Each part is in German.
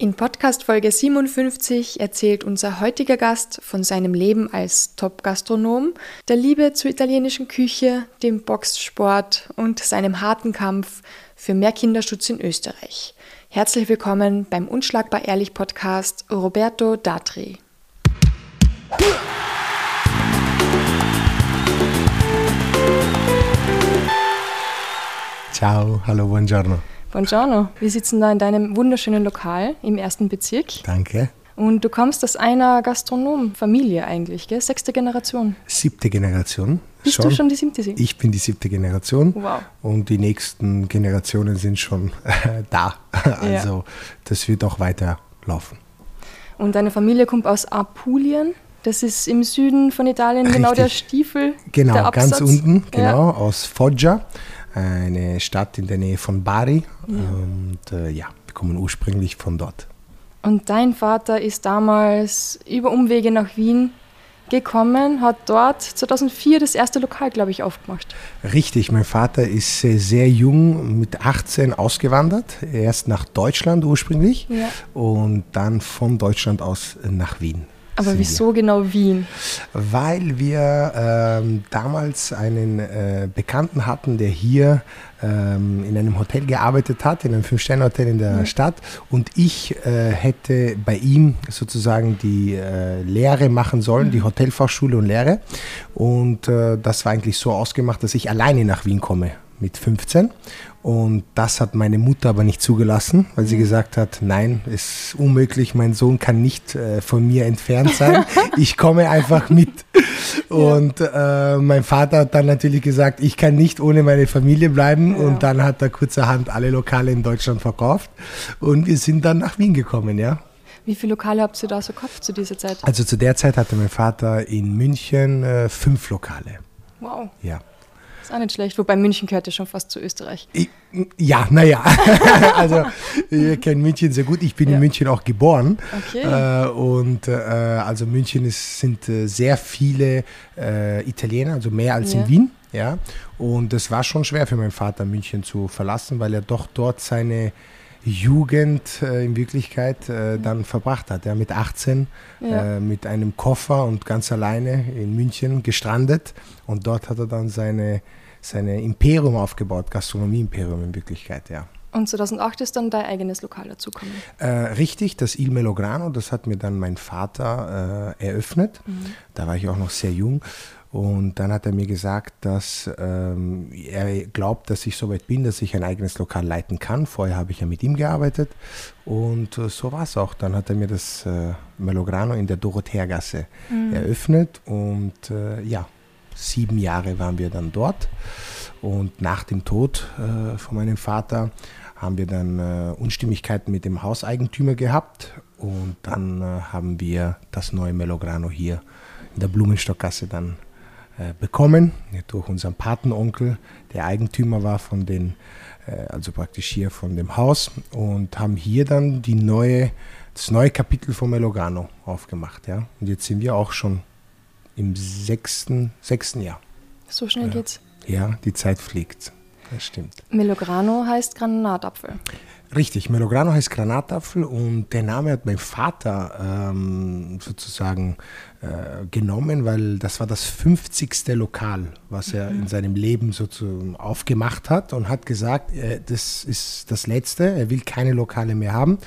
In Podcast Folge 57 erzählt unser heutiger Gast von seinem Leben als Top-Gastronom, der Liebe zur italienischen Küche, dem Boxsport und seinem harten Kampf für mehr Kinderschutz in Österreich. Herzlich willkommen beim Unschlagbar Ehrlich Podcast Roberto Datri. Ciao, hallo, buongiorno. Buongiorno. Wir sitzen da in deinem wunderschönen Lokal im ersten Bezirk. Danke. Und du kommst aus einer Gastronomfamilie eigentlich, gell? Sechste Generation. Siebte Generation. Bist schon. du schon die siebte? Ich bin die siebte Generation. Wow. Und die nächsten Generationen sind schon äh, da. Also ja. das wird auch weiterlaufen. Und deine Familie kommt aus Apulien. Das ist im Süden von Italien Richtig. genau der Stiefel. Genau, ganz unten, genau, ja. aus Foggia eine Stadt in der Nähe von Bari. Ja. Und äh, ja, wir kommen ursprünglich von dort. Und dein Vater ist damals über Umwege nach Wien gekommen, hat dort 2004 das erste Lokal, glaube ich, aufgemacht. Richtig, mein Vater ist sehr jung, mit 18 ausgewandert, erst nach Deutschland ursprünglich ja. und dann von Deutschland aus nach Wien. Aber wieso genau Wien? Weil wir ähm, damals einen äh, Bekannten hatten, der hier ähm, in einem Hotel gearbeitet hat, in einem Fünf-Sterne-Hotel in der mhm. Stadt. Und ich äh, hätte bei ihm sozusagen die äh, Lehre machen sollen, mhm. die Hotelfachschule und Lehre. Und äh, das war eigentlich so ausgemacht, dass ich alleine nach Wien komme mit 15 und das hat meine Mutter aber nicht zugelassen, weil sie mhm. gesagt hat, nein, ist unmöglich, mein Sohn kann nicht äh, von mir entfernt sein, ich komme einfach mit. Und äh, mein Vater hat dann natürlich gesagt, ich kann nicht ohne meine Familie bleiben ja. und dann hat er kurzerhand alle Lokale in Deutschland verkauft und wir sind dann nach Wien gekommen, ja. Wie viele Lokale habt ihr da so gehabt zu dieser Zeit? Also zu der Zeit hatte mein Vater in München äh, fünf Lokale. Wow. Ja. Ist auch nicht schlecht, wobei München gehört ja schon fast zu Österreich. Ich, ja, naja. also, ihr kennt München sehr gut. Ich bin ja. in München auch geboren. Okay. Äh, und äh, also München ist, sind äh, sehr viele äh, Italiener, also mehr als ja. in Wien. Ja. Und es war schon schwer für meinen Vater, München zu verlassen, weil er doch dort seine Jugend äh, in Wirklichkeit äh, dann verbracht hat. Ja, mit 18 ja. äh, mit einem Koffer und ganz alleine in München gestrandet. Und dort hat er dann seine, seine Imperium aufgebaut, Gastronomie-Imperium in Wirklichkeit, ja. Und 2008 ist dann dein eigenes Lokal dazugekommen? Äh, richtig, das Il Melograno, das hat mir dann mein Vater äh, eröffnet. Mhm. Da war ich auch noch sehr jung. Und dann hat er mir gesagt, dass ähm, er glaubt, dass ich so weit bin, dass ich ein eigenes Lokal leiten kann. Vorher habe ich ja mit ihm gearbeitet und äh, so war es auch. Dann hat er mir das äh, Melograno in der Dorotheergasse mhm. eröffnet und äh, ja, sieben Jahre waren wir dann dort. Und nach dem Tod äh, von meinem Vater haben wir dann äh, Unstimmigkeiten mit dem Hauseigentümer gehabt und dann äh, haben wir das neue Melograno hier in der Blumenstockgasse dann bekommen durch unseren Patenonkel, der Eigentümer war von den, äh, also praktisch hier von dem Haus und haben hier dann die neue, das neue Kapitel von Melogano aufgemacht. Ja? Und jetzt sind wir auch schon im sechsten, sechsten Jahr. So schnell geht's. Ja, die Zeit fliegt. Das stimmt. Melograno heißt Granatapfel. Richtig, Melograno heißt Granatapfel und der Name hat mein Vater ähm, sozusagen äh, genommen, weil das war das 50. Lokal, was er mhm. in seinem Leben sozusagen aufgemacht hat und hat gesagt, äh, das ist das Letzte, er will keine Lokale mehr haben.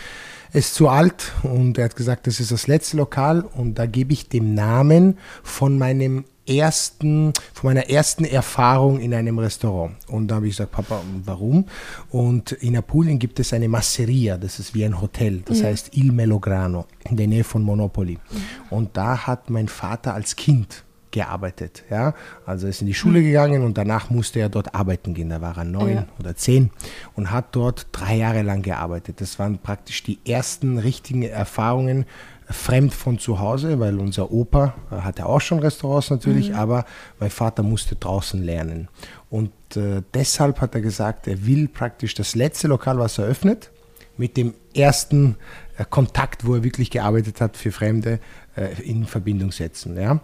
Er ist zu alt und er hat gesagt, das ist das letzte Lokal und da gebe ich dem Namen von meinem ersten, von meiner ersten Erfahrung in einem Restaurant. Und da habe ich gesagt, Papa, warum? Und in Apulien gibt es eine Masseria, das ist wie ein Hotel, das ja. heißt Il Melograno, in der Nähe von Monopoli. Ja. Und da hat mein Vater als Kind gearbeitet. Ja? Also ist in die Schule gegangen und danach musste er dort arbeiten gehen. Da war er neun ja. oder zehn und hat dort drei Jahre lang gearbeitet. Das waren praktisch die ersten richtigen Erfahrungen fremd von zu Hause, weil unser Opa hatte auch schon Restaurants natürlich, mhm. aber mein Vater musste draußen lernen. Und äh, deshalb hat er gesagt, er will praktisch das letzte Lokal, was er öffnet, mit dem ersten äh, Kontakt, wo er wirklich gearbeitet hat für Fremde, äh, in Verbindung setzen. Ja?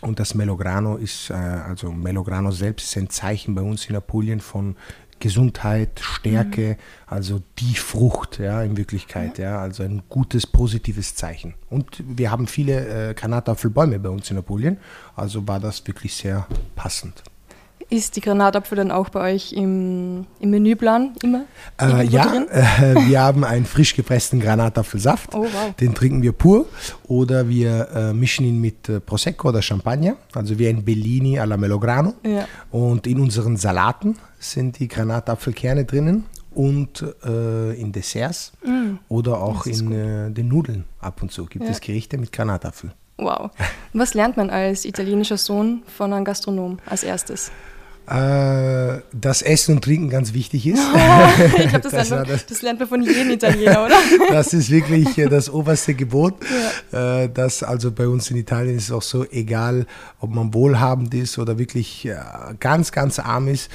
Und das Melograno ist, äh, also Melograno selbst ist ein Zeichen bei uns in Apulien von Gesundheit, Stärke, mhm. also die Frucht, ja, in Wirklichkeit, ja, also ein gutes, positives Zeichen. Und wir haben viele äh, Granatapfelbäume bei uns in Apulien, also war das wirklich sehr passend. Ist die Granatapfel dann auch bei euch im, im Menüplan immer? Äh, ja, äh, wir haben einen frisch gepressten Granatapfelsaft. Oh, wow. Den trinken wir pur oder wir äh, mischen ihn mit äh, Prosecco oder Champagner, also wie ein Bellini alla Melograno. Ja. Und in unseren Salaten sind die Granatapfelkerne drinnen und äh, in Desserts mm. oder auch in äh, den Nudeln ab und zu gibt ja. es Gerichte mit Granatapfel. Wow. Was lernt man als italienischer Sohn von einem Gastronom als erstes? Äh, dass Essen und Trinken ganz wichtig ist. Oh, ich glaube, das, das, das, das, lernt man von jedem Italiener, oder? das ist wirklich äh, das oberste Gebot. Ja. Äh, das also bei uns in Italien ist es auch so, egal ob man wohlhabend ist oder wirklich ganz, ganz arm ist,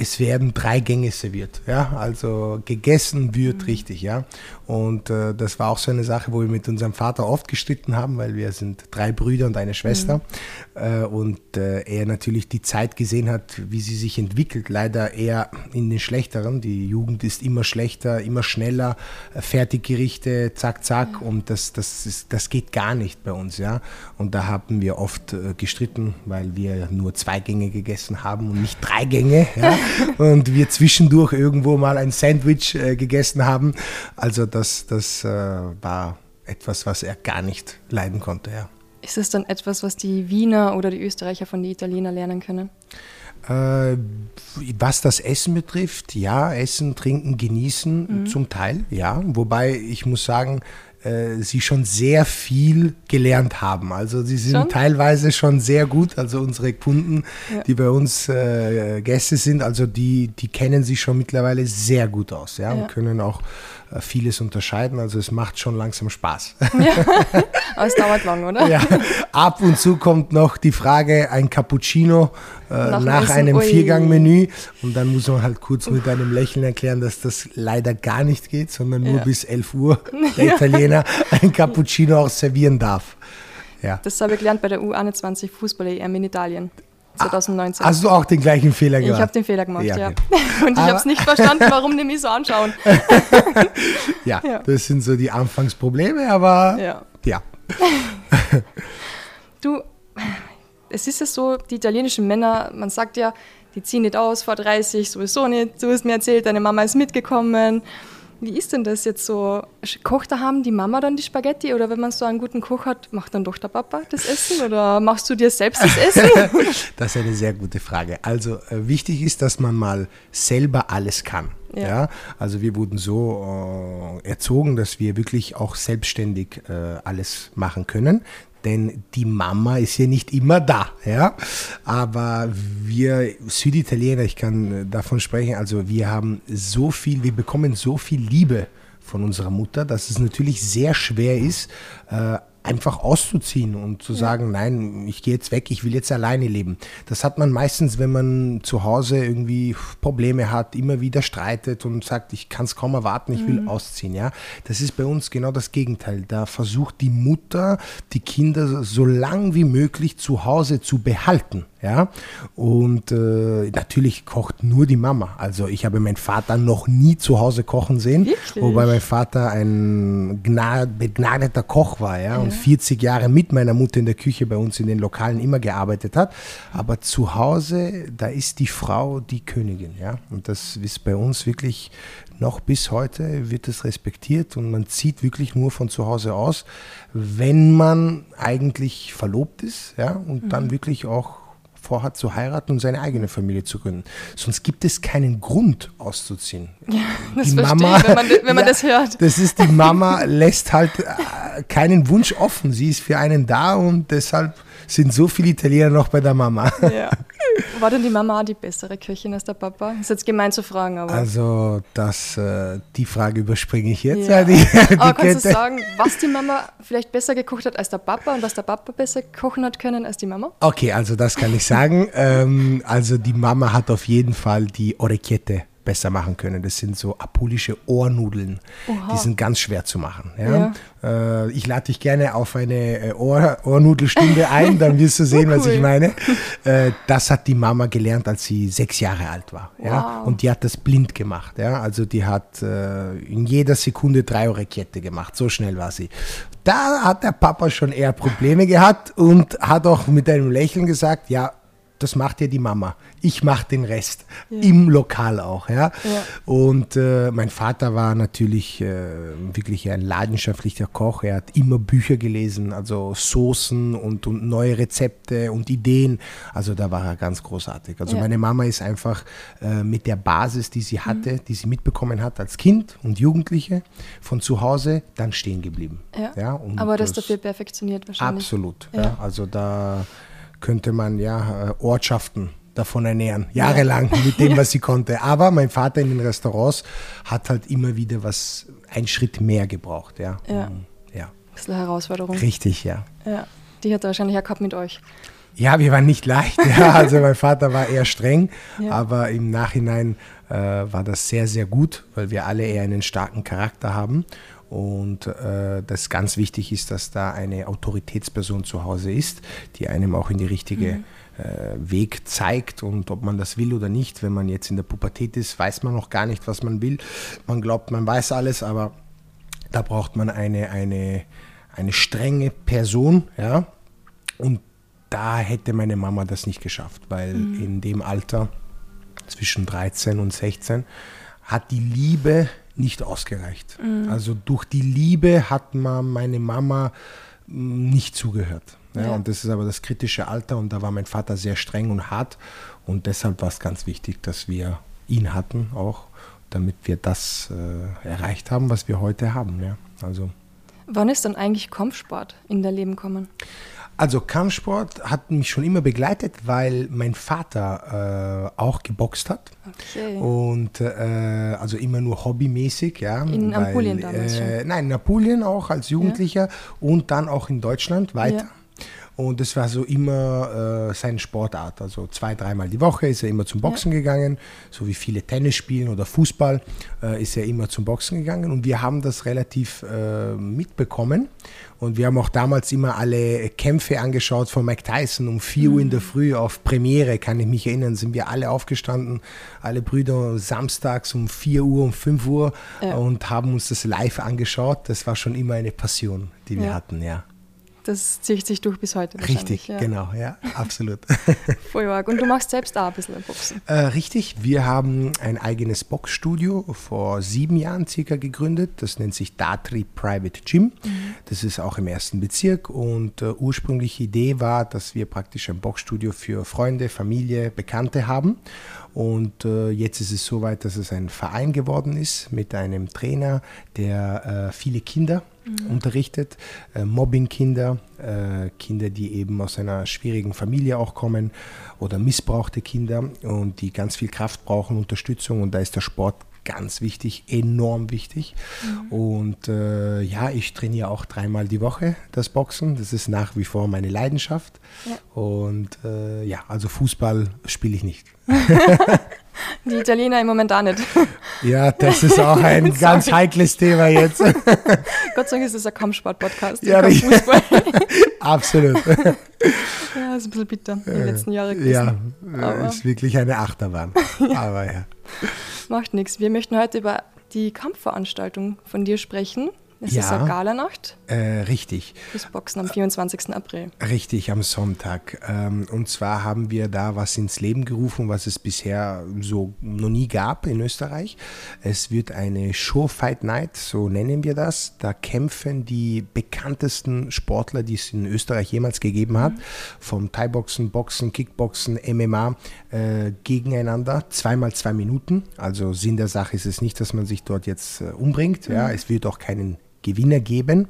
es werden drei Gänge serviert. Ja? Also gegessen wird mhm. richtig. Ja? Und äh, das war auch so eine Sache, wo wir mit unserem Vater oft gestritten haben, weil wir sind drei Brüder und eine Schwester. Mhm. Äh, und äh, er natürlich die Zeit gesehen hat, wie sie sich entwickelt. Leider eher in den schlechteren. Die Jugend ist immer schlechter, immer schneller. Fertiggerichte, zack, zack. Mhm. Und das, das, ist, das geht gar nicht bei uns. Ja? Und da haben wir oft äh, gestritten, weil wir nur zwei Gänge gegessen haben und nicht drei Gänge. Ja? Und wir zwischendurch irgendwo mal ein Sandwich äh, gegessen haben. Also das, das äh, war etwas, was er gar nicht leiden konnte. Ja. Ist es dann etwas, was die Wiener oder die Österreicher von den Italienern lernen können? Äh, was das Essen betrifft, ja, Essen, Trinken, Genießen mhm. zum Teil, ja. Wobei ich muss sagen, äh, sie schon sehr viel gelernt haben. Also sie sind schon? teilweise schon sehr gut. Also unsere Kunden, ja. die bei uns äh, Gäste sind, also die, die kennen sich schon mittlerweile sehr gut aus, ja, ja. und können auch vieles unterscheiden. Also es macht schon langsam Spaß. Ja, aber es dauert lang, oder? Ja, ab und zu kommt noch die Frage, ein Cappuccino äh, nach, nach einem Viergangmenü und dann muss man halt kurz mit einem Lächeln erklären, dass das leider gar nicht geht, sondern nur ja. bis 11 Uhr der Italiener ein Cappuccino auch servieren darf. Ja. Das habe ich gelernt bei der U21 Fußball-EM in Italien. 2019. Hast du auch den gleichen Fehler gemacht? Ich habe den Fehler gemacht, ja. ja. Und ich habe es nicht verstanden, warum die mich so anschauen. ja, ja, das sind so die Anfangsprobleme, aber ja. ja. du, es ist ja so, die italienischen Männer, man sagt ja, die ziehen nicht aus vor 30, sowieso nicht. Du hast mir erzählt, deine Mama ist mitgekommen. Wie ist denn das jetzt so? Kocht daheim die Mama dann die Spaghetti oder wenn man so einen guten Koch hat, macht dann doch der Papa das Essen oder machst du dir selbst das Essen? das ist eine sehr gute Frage. Also äh, wichtig ist, dass man mal selber alles kann. Ja. ja. also wir wurden so äh, erzogen, dass wir wirklich auch selbstständig äh, alles machen können denn die Mama ist ja nicht immer da, ja. Aber wir Süditaliener, ich kann davon sprechen, also wir haben so viel, wir bekommen so viel Liebe von unserer Mutter, dass es natürlich sehr schwer ist, äh, einfach auszuziehen und zu sagen, nein, ich gehe jetzt weg, ich will jetzt alleine leben. Das hat man meistens, wenn man zu Hause irgendwie Probleme hat, immer wieder streitet und sagt, ich kann es kaum erwarten, ich will mhm. ausziehen. Ja, das ist bei uns genau das Gegenteil. Da versucht die Mutter, die Kinder so lang wie möglich zu Hause zu behalten. Ja, und äh, natürlich kocht nur die Mama. Also ich habe meinen Vater noch nie zu Hause kochen sehen, Wirklich? wobei mein Vater ein begnadeter Koch war, ja, und 40 Jahre mit meiner Mutter in der Küche bei uns in den Lokalen immer gearbeitet hat. Aber zu Hause, da ist die Frau die Königin, ja, und das ist bei uns wirklich noch bis heute wird es respektiert und man zieht wirklich nur von zu Hause aus, wenn man eigentlich verlobt ist, ja, und mhm. dann wirklich auch vorhat zu heiraten und seine eigene Familie zu gründen. Sonst gibt es keinen Grund auszuziehen. Ja, das die Mama, ich, wenn man, wenn man ja, das hört. Das ist, die Mama lässt halt äh, keinen Wunsch offen. Sie ist für einen da und deshalb sind so viele Italiener noch bei der Mama. Ja. War denn die Mama die bessere Köchin als der Papa? Ist jetzt gemein zu fragen, aber. Also, das, äh, die Frage überspringe ich jetzt. Ja. Die, die aber kannst du sagen, was die Mama vielleicht besser gekocht hat als der Papa und was der Papa besser kochen hat können als die Mama? Okay, also das kann ich sagen. ähm, also, die Mama hat auf jeden Fall die Orecchiette besser machen können. Das sind so apulische Ohrnudeln. Oha. Die sind ganz schwer zu machen. Ja? ja. Äh, ich lade dich gerne auf eine äh, Ohr, Ohrnudelstunde ein, dann wirst du sehen, cool. was ich meine. Äh, das hat die Mama gelernt, als sie sechs Jahre alt war. Wow. Ja? Und die hat das blind gemacht. Ja? Also die hat äh, in jeder Sekunde drei Kette gemacht. So schnell war sie. Da hat der Papa schon eher Probleme gehabt und hat auch mit einem Lächeln gesagt, ja, das macht ja die Mama. Ich mache den Rest. Ja. Im Lokal auch. Ja? ja. Und äh, mein Vater war natürlich äh, wirklich ein leidenschaftlicher Koch. Er hat immer Bücher gelesen, also Soßen und, und neue Rezepte und Ideen. Also da war er ganz großartig. Also ja. meine Mama ist einfach äh, mit der Basis, die sie hatte, mhm. die sie mitbekommen hat als Kind und Jugendliche von zu Hause, dann stehen geblieben. Ja. Aber das, das dafür perfektioniert wahrscheinlich. Absolut. Also da könnte man ja äh, Ortschaften davon ernähren, jahrelang mit dem, was sie konnte. Aber mein Vater in den Restaurants hat halt immer wieder was, einen Schritt mehr gebraucht. Ja. Ja. Mhm. ja. Ein bisschen Herausforderung. Richtig, ja. Ja. Die hat er wahrscheinlich ja gehabt mit euch. Ja, wir waren nicht leicht. Ja, also mein Vater war eher streng, ja. aber im Nachhinein äh, war das sehr, sehr gut, weil wir alle eher einen starken Charakter haben. Und äh, das ganz wichtig ist, dass da eine Autoritätsperson zu Hause ist, die einem auch in die richtige mhm. äh, Weg zeigt. Und ob man das will oder nicht, wenn man jetzt in der Pubertät ist, weiß man noch gar nicht, was man will. Man glaubt, man weiß alles, aber da braucht man eine, eine, eine strenge Person. Ja? Und da hätte meine Mama das nicht geschafft, weil mhm. in dem Alter zwischen 13 und 16 hat die Liebe nicht ausgereicht. Mhm. Also durch die Liebe hat man meine Mama mm, nicht zugehört. Ja, ja. Und das ist aber das kritische Alter und da war mein Vater sehr streng und hart und deshalb war es ganz wichtig, dass wir ihn hatten auch, damit wir das äh, erreicht haben, was wir heute haben. Ja. Also. Wann ist dann eigentlich Kampfsport in dein Leben gekommen? Also Kampfsport hat mich schon immer begleitet, weil mein Vater äh, auch geboxt hat. Okay. Und äh, also immer nur hobbymäßig, ja. In weil, Apulien damals äh, schon? Nein, in Apulien auch als Jugendlicher ja. und dann auch in Deutschland weiter. Ja. Und das war so immer äh, seine Sportart. Also zwei, dreimal die Woche ist er immer zum Boxen ja. gegangen. So wie viele Tennis spielen oder Fußball äh, ist er immer zum Boxen gegangen. Und wir haben das relativ äh, mitbekommen. Und wir haben auch damals immer alle Kämpfe angeschaut von Mike Tyson um 4 mhm. Uhr in der Früh auf Premiere, kann ich mich erinnern, sind wir alle aufgestanden, alle Brüder samstags um 4 Uhr, um 5 Uhr ja. und haben uns das live angeschaut. Das war schon immer eine Passion, die wir ja. hatten, ja das zieht sich durch bis heute. Richtig, ja. genau, ja, absolut. Voll arg. Und du machst selbst auch ein bisschen Boxen. Äh, richtig, wir haben ein eigenes Boxstudio vor sieben Jahren circa gegründet. Das nennt sich Datri Private Gym. Mhm. Das ist auch im ersten Bezirk und äh, ursprüngliche Idee war, dass wir praktisch ein Boxstudio für Freunde, Familie, Bekannte haben. Und äh, jetzt ist es so weit, dass es ein Verein geworden ist mit einem Trainer, der äh, viele Kinder mhm. unterrichtet, äh, Mobbingkinder, äh, Kinder, die eben aus einer schwierigen Familie auch kommen oder missbrauchte Kinder und die ganz viel Kraft brauchen, Unterstützung und da ist der Sport ganz wichtig, enorm wichtig. Mhm. Und äh, ja, ich trainiere auch dreimal die Woche das Boxen. Das ist nach wie vor meine Leidenschaft. Ja. Und äh, ja, also Fußball spiele ich nicht. Die Italiener im Moment auch nicht. Ja, das ist auch ein ganz heikles Thema jetzt. Gott sei Dank ist es ein Kampfsport-Podcast. Ja, Fußball. absolut. Ja, ist ein bisschen bitter die letzten Jahre gewesen. Ja, Aber ist wirklich eine Achterbahn. Aber ja. Macht nichts. Wir möchten heute über die Kampfveranstaltung von dir sprechen. Es ja, ist eine Galanacht. Äh, richtig. Das Boxen am 24. April. Richtig, am Sonntag. Ähm, und zwar haben wir da was ins Leben gerufen, was es bisher so noch nie gab in Österreich. Es wird eine Show Fight Night, so nennen wir das. Da kämpfen die bekanntesten Sportler, die es in Österreich jemals gegeben hat, mhm. vom Thai-Boxen, Boxen, Kickboxen, MMA, äh, gegeneinander, zweimal zwei Minuten. Also Sinn der Sache ist es nicht, dass man sich dort jetzt äh, umbringt. Mhm. Ja, es wird auch keinen Gewinner geben.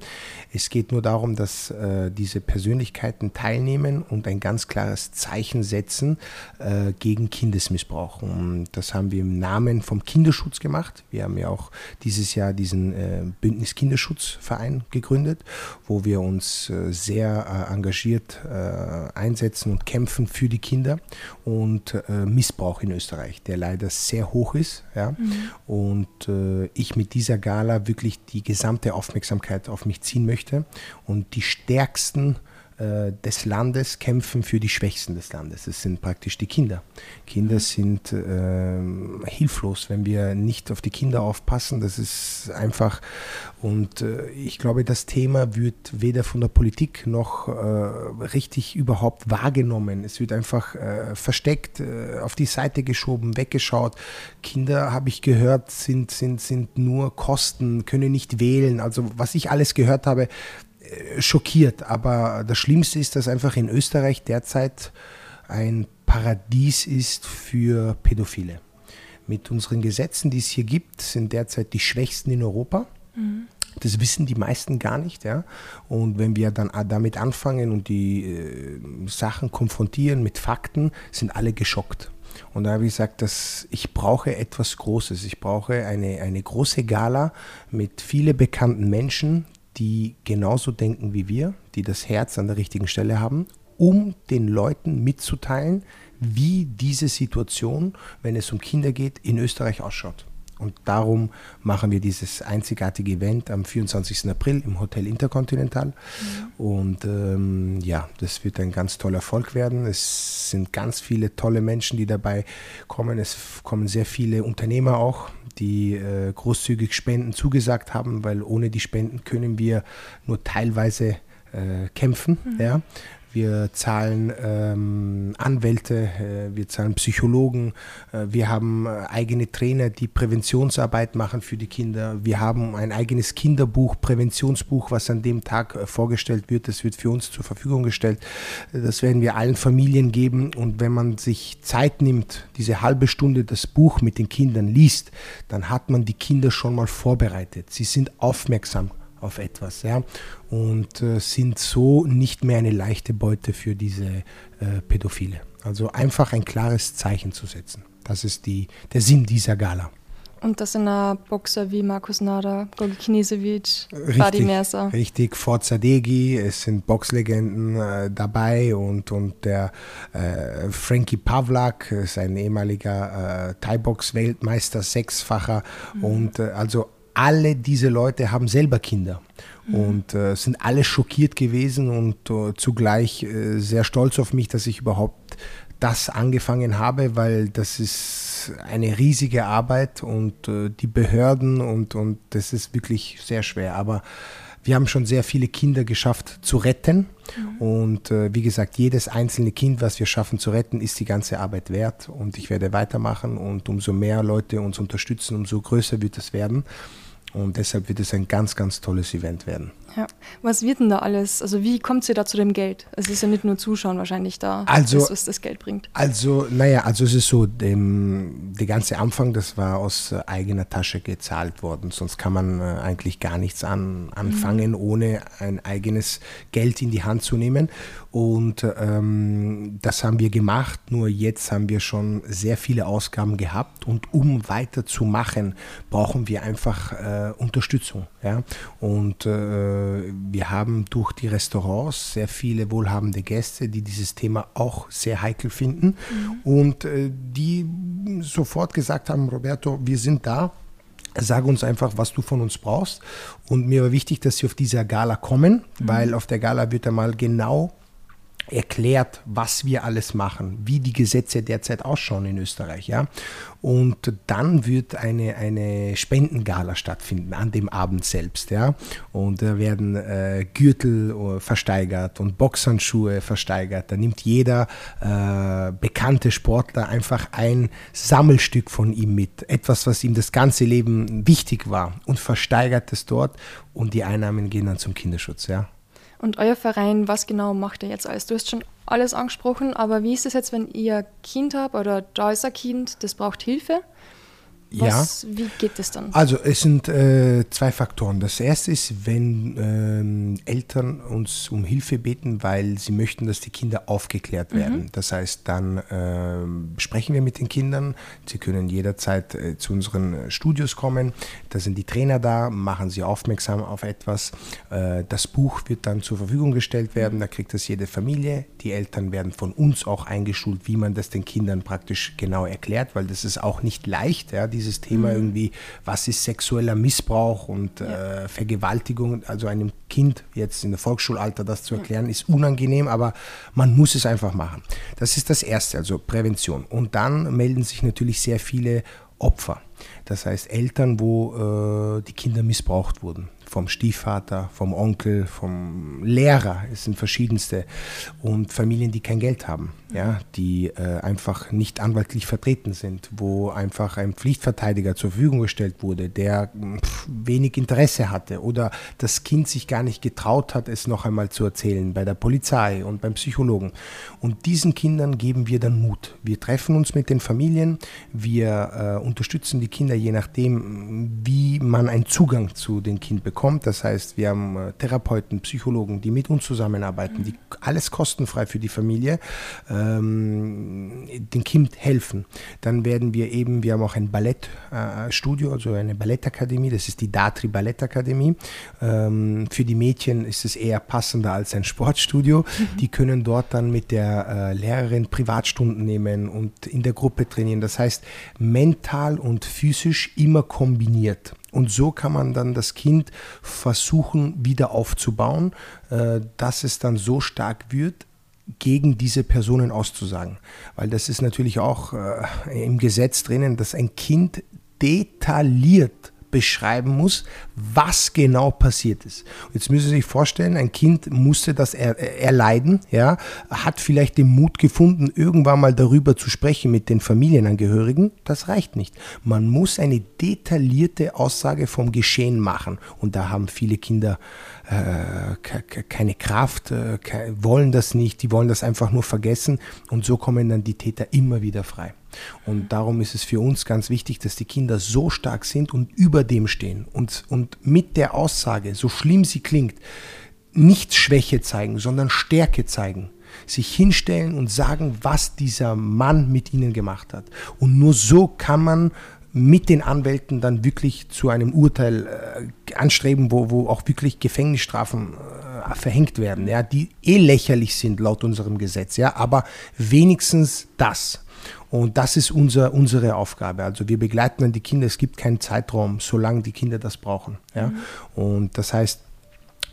Es geht nur darum, dass äh, diese Persönlichkeiten teilnehmen und ein ganz klares Zeichen setzen äh, gegen Kindesmissbrauch. Und das haben wir im Namen vom Kinderschutz gemacht. Wir haben ja auch dieses Jahr diesen äh, Bündnis Kinderschutzverein gegründet, wo wir uns äh, sehr äh, engagiert äh, einsetzen und kämpfen für die Kinder und Missbrauch in Österreich, der leider sehr hoch ist. Ja? Mhm. Und ich mit dieser Gala wirklich die gesamte Aufmerksamkeit auf mich ziehen möchte. Und die stärksten äh, des Landes kämpfen für die Schwächsten des Landes. Das sind praktisch die Kinder. Kinder mhm. sind äh, hilflos, wenn wir nicht auf die Kinder aufpassen. Das ist einfach. Und äh, ich glaube, das Thema wird weder von der Politik noch äh, richtig überhaupt wahrgenommen. Es wird einfach äh, versteckt, auf die Seite geschoben, weggeschaut. Kinder, habe ich gehört, sind, sind, sind nur Kosten, können nicht wählen. Also was ich alles gehört habe, schockiert. Aber das Schlimmste ist, dass einfach in Österreich derzeit ein Paradies ist für Pädophile. Mit unseren Gesetzen, die es hier gibt, sind derzeit die schwächsten in Europa. Mhm. Das wissen die meisten gar nicht. Ja? Und wenn wir dann damit anfangen und die äh, Sachen konfrontieren mit Fakten, sind alle geschockt. Und da habe ich gesagt, dass ich brauche etwas Großes. Ich brauche eine, eine große Gala mit vielen bekannten Menschen, die genauso denken wie wir, die das Herz an der richtigen Stelle haben, um den Leuten mitzuteilen, wie diese Situation, wenn es um Kinder geht, in Österreich ausschaut. Und darum machen wir dieses einzigartige Event am 24. April im Hotel Intercontinental. Mhm. Und ähm, ja, das wird ein ganz toller Erfolg werden. Es sind ganz viele tolle Menschen, die dabei kommen. Es kommen sehr viele Unternehmer auch, die äh, großzügig Spenden zugesagt haben, weil ohne die Spenden können wir nur teilweise äh, kämpfen. Mhm. Ja wir zahlen ähm, Anwälte, äh, wir zahlen Psychologen, äh, wir haben äh, eigene Trainer, die Präventionsarbeit machen für die Kinder. Wir haben ein eigenes Kinderbuch, Präventionsbuch, was an dem Tag äh, vorgestellt wird. Das wird für uns zur Verfügung gestellt. Das werden wir allen Familien geben. Und wenn man sich Zeit nimmt, diese halbe Stunde das Buch mit den Kindern liest, dann hat man die Kinder schon mal vorbereitet. Sie sind aufmerksam auf etwas, ja, und äh, sind so nicht mehr eine leichte Beute für diese äh, Pädophile. Also einfach ein klares Zeichen zu setzen. Das ist die, der Sinn dieser Gala. Und das sind Boxer wie Markus Nada, Gogi Knesevic, Badi Mercer. Richtig, Forza Degi, es sind Boxlegenden äh, dabei und, und der äh, Frankie Pavlak ist ein ehemaliger äh, Thai-Box-Weltmeister, Sechsfacher mhm. und äh, also alle diese Leute haben selber Kinder mhm. und äh, sind alle schockiert gewesen und äh, zugleich äh, sehr stolz auf mich, dass ich überhaupt das angefangen habe, weil das ist eine riesige Arbeit und äh, die Behörden und, und das ist wirklich sehr schwer. Aber wir haben schon sehr viele Kinder geschafft zu retten. Mhm. Und äh, wie gesagt, jedes einzelne Kind, was wir schaffen zu retten, ist die ganze Arbeit wert. Und ich werde weitermachen. Und umso mehr Leute uns unterstützen, umso größer wird es werden. Und deshalb wird es ein ganz, ganz tolles Event werden. Ja. Was wird denn da alles? Also wie kommt sie da zu dem Geld? Es ist ja nicht nur Zuschauen wahrscheinlich da, also, das, was das Geld bringt. Also, naja, also es ist so, dem, der ganze Anfang, das war aus äh, eigener Tasche gezahlt worden. Sonst kann man äh, eigentlich gar nichts an, anfangen, mhm. ohne ein eigenes Geld in die Hand zu nehmen. Und ähm, das haben wir gemacht, nur jetzt haben wir schon sehr viele Ausgaben gehabt und um weiterzumachen, brauchen wir einfach äh, Unterstützung. Ja? Und äh, wir haben durch die Restaurants sehr viele wohlhabende Gäste, die dieses Thema auch sehr heikel finden mhm. und äh, die sofort gesagt haben, Roberto, wir sind da. Sag uns einfach, was du von uns brauchst. Und mir war wichtig, dass sie auf dieser Gala kommen, mhm. weil auf der Gala wird einmal genau erklärt, was wir alles machen, wie die Gesetze derzeit ausschauen in Österreich. Ja? Und dann wird eine, eine Spendengala stattfinden an dem Abend selbst. Ja? Und da werden äh, Gürtel äh, versteigert und Boxhandschuhe versteigert. Da nimmt jeder äh, bekannte Sportler einfach ein Sammelstück von ihm mit. Etwas, was ihm das ganze Leben wichtig war und versteigert es dort und die Einnahmen gehen dann zum Kinderschutz. Ja? Und euer Verein, was genau macht ihr jetzt alles? Du hast schon alles angesprochen, aber wie ist es jetzt, wenn ihr ein Kind habt oder da ist ein Kind, das braucht Hilfe? Was, ja. Wie geht es dann? Also es sind äh, zwei Faktoren. Das erste ist, wenn ähm, Eltern uns um Hilfe beten, weil sie möchten, dass die Kinder aufgeklärt werden. Mhm. Das heißt, dann äh, sprechen wir mit den Kindern. Sie können jederzeit äh, zu unseren Studios kommen. Da sind die Trainer da, machen sie aufmerksam auf etwas. Äh, das Buch wird dann zur Verfügung gestellt werden. Da kriegt das jede Familie. Die Eltern werden von uns auch eingeschult, wie man das den Kindern praktisch genau erklärt, weil das ist auch nicht leicht. Ja, die dieses Thema mhm. irgendwie, was ist sexueller Missbrauch und ja. äh, Vergewaltigung, also einem Kind jetzt in der Volksschulalter das zu erklären, ist unangenehm, aber man muss es einfach machen. Das ist das Erste, also Prävention. Und dann melden sich natürlich sehr viele Opfer. Das heißt Eltern, wo äh, die Kinder missbraucht wurden vom Stiefvater, vom Onkel, vom Lehrer. Es sind verschiedenste. Und Familien, die kein Geld haben, ja, die äh, einfach nicht anwaltlich vertreten sind, wo einfach ein Pflichtverteidiger zur Verfügung gestellt wurde, der pff, wenig Interesse hatte oder das Kind sich gar nicht getraut hat, es noch einmal zu erzählen bei der Polizei und beim Psychologen. Und diesen Kindern geben wir dann Mut. Wir treffen uns mit den Familien, wir äh, unterstützen die Kinder je nachdem, wie man einen Zugang zu den Kind bekommt kommt. Das heißt, wir haben äh, Therapeuten, Psychologen, die mit uns zusammenarbeiten, die alles kostenfrei für die Familie ähm, dem Kind helfen. Dann werden wir eben, wir haben auch ein Ballettstudio, äh, also eine Ballettakademie, das ist die Datri Ballettakademie. Ähm, für die Mädchen ist es eher passender als ein Sportstudio. Mhm. Die können dort dann mit der äh, Lehrerin Privatstunden nehmen und in der Gruppe trainieren. Das heißt, mental und physisch immer kombiniert. Und so kann man dann das Kind versuchen wieder aufzubauen, äh, dass es dann so stark wird, gegen diese Personen auszusagen. Weil das ist natürlich auch äh, im Gesetz drinnen, dass ein Kind detailliert beschreiben muss, was genau passiert ist. Jetzt müssen Sie sich vorstellen, ein Kind musste das er, erleiden, ja, hat vielleicht den Mut gefunden, irgendwann mal darüber zu sprechen mit den Familienangehörigen. Das reicht nicht. Man muss eine detaillierte Aussage vom Geschehen machen. Und da haben viele Kinder äh, keine Kraft, äh, wollen das nicht, die wollen das einfach nur vergessen. Und so kommen dann die Täter immer wieder frei. Und darum ist es für uns ganz wichtig, dass die Kinder so stark sind und über dem stehen und, und mit der Aussage, so schlimm sie klingt, nicht Schwäche zeigen, sondern Stärke zeigen. Sich hinstellen und sagen, was dieser Mann mit ihnen gemacht hat. Und nur so kann man mit den Anwälten dann wirklich zu einem Urteil äh, anstreben, wo, wo auch wirklich Gefängnisstrafen äh, verhängt werden, ja, die eh lächerlich sind laut unserem Gesetz, ja, aber wenigstens das. Und das ist unser, unsere Aufgabe. Also wir begleiten dann die Kinder. Es gibt keinen Zeitraum, solange die Kinder das brauchen. Ja? Mhm. Und das heißt,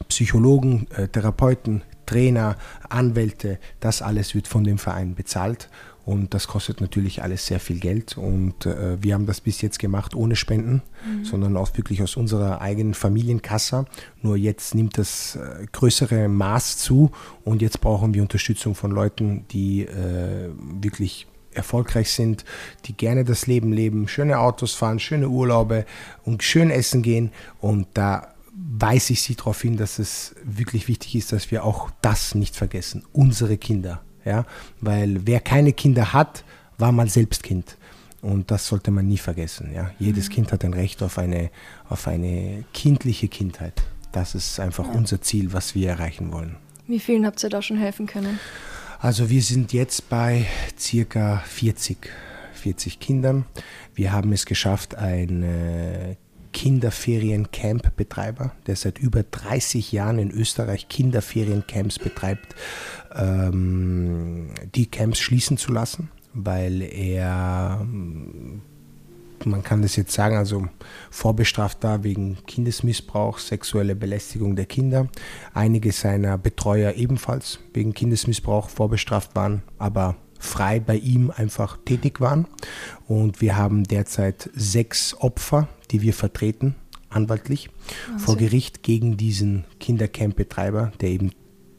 Psychologen, äh, Therapeuten, Trainer, Anwälte, das alles wird von dem Verein bezahlt. Und das kostet natürlich alles sehr viel Geld. Und äh, wir haben das bis jetzt gemacht ohne Spenden, mhm. sondern auch wirklich aus unserer eigenen Familienkasse. Nur jetzt nimmt das äh, größere Maß zu und jetzt brauchen wir Unterstützung von Leuten, die äh, wirklich erfolgreich sind, die gerne das Leben leben, schöne Autos fahren, schöne Urlaube und schön essen gehen. Und da weise ich Sie darauf hin, dass es wirklich wichtig ist, dass wir auch das nicht vergessen, unsere Kinder. Ja? Weil wer keine Kinder hat, war mal selbst Kind. Und das sollte man nie vergessen. Ja? Jedes mhm. Kind hat ein Recht auf eine, auf eine kindliche Kindheit. Das ist einfach ja. unser Ziel, was wir erreichen wollen. Wie vielen habt ihr da schon helfen können? Also wir sind jetzt bei circa 40, 40 Kindern. Wir haben es geschafft, ein äh, Kinderferiencamp-Betreiber, der seit über 30 Jahren in Österreich Kinderferiencamps betreibt, ähm, die Camps schließen zu lassen, weil er man kann das jetzt sagen, also vorbestraft da wegen Kindesmissbrauch, sexuelle Belästigung der Kinder. Einige seiner Betreuer ebenfalls wegen Kindesmissbrauch vorbestraft waren, aber frei bei ihm einfach tätig waren. Und wir haben derzeit sechs Opfer, die wir vertreten, anwaltlich, Wahnsinn. vor Gericht gegen diesen Kindercamp-Betreiber, der eben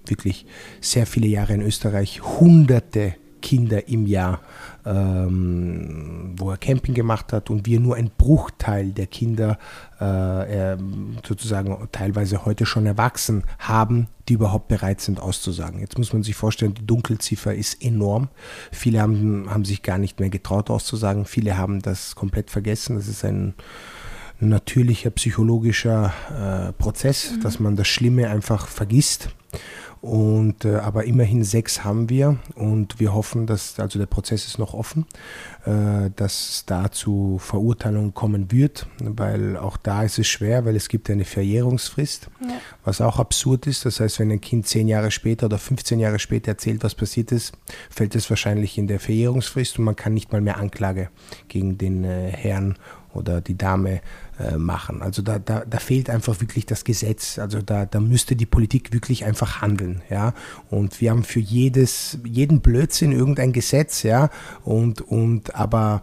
wirklich sehr viele Jahre in Österreich hunderte Kinder im Jahr, ähm, wo er Camping gemacht hat und wir nur ein Bruchteil der Kinder äh, sozusagen teilweise heute schon erwachsen haben, die überhaupt bereit sind auszusagen. Jetzt muss man sich vorstellen, die Dunkelziffer ist enorm. Viele haben, haben sich gar nicht mehr getraut auszusagen, viele haben das komplett vergessen. Das ist ein natürlicher psychologischer äh, Prozess, mhm. dass man das Schlimme einfach vergisst. Und, äh, aber immerhin sechs haben wir und wir hoffen, dass, also der Prozess ist noch offen, äh, dass es da zu Verurteilungen kommen wird, weil auch da ist es schwer, weil es gibt eine Verjährungsfrist, ja. was auch absurd ist. Das heißt, wenn ein Kind zehn Jahre später oder 15 Jahre später erzählt, was passiert ist, fällt es wahrscheinlich in der Verjährungsfrist und man kann nicht mal mehr Anklage gegen den äh, Herrn oder die Dame machen. Also da, da, da fehlt einfach wirklich das Gesetz. Also da, da müsste die Politik wirklich einfach handeln. Ja? Und wir haben für jedes, jeden Blödsinn irgendein Gesetz, ja, und, und aber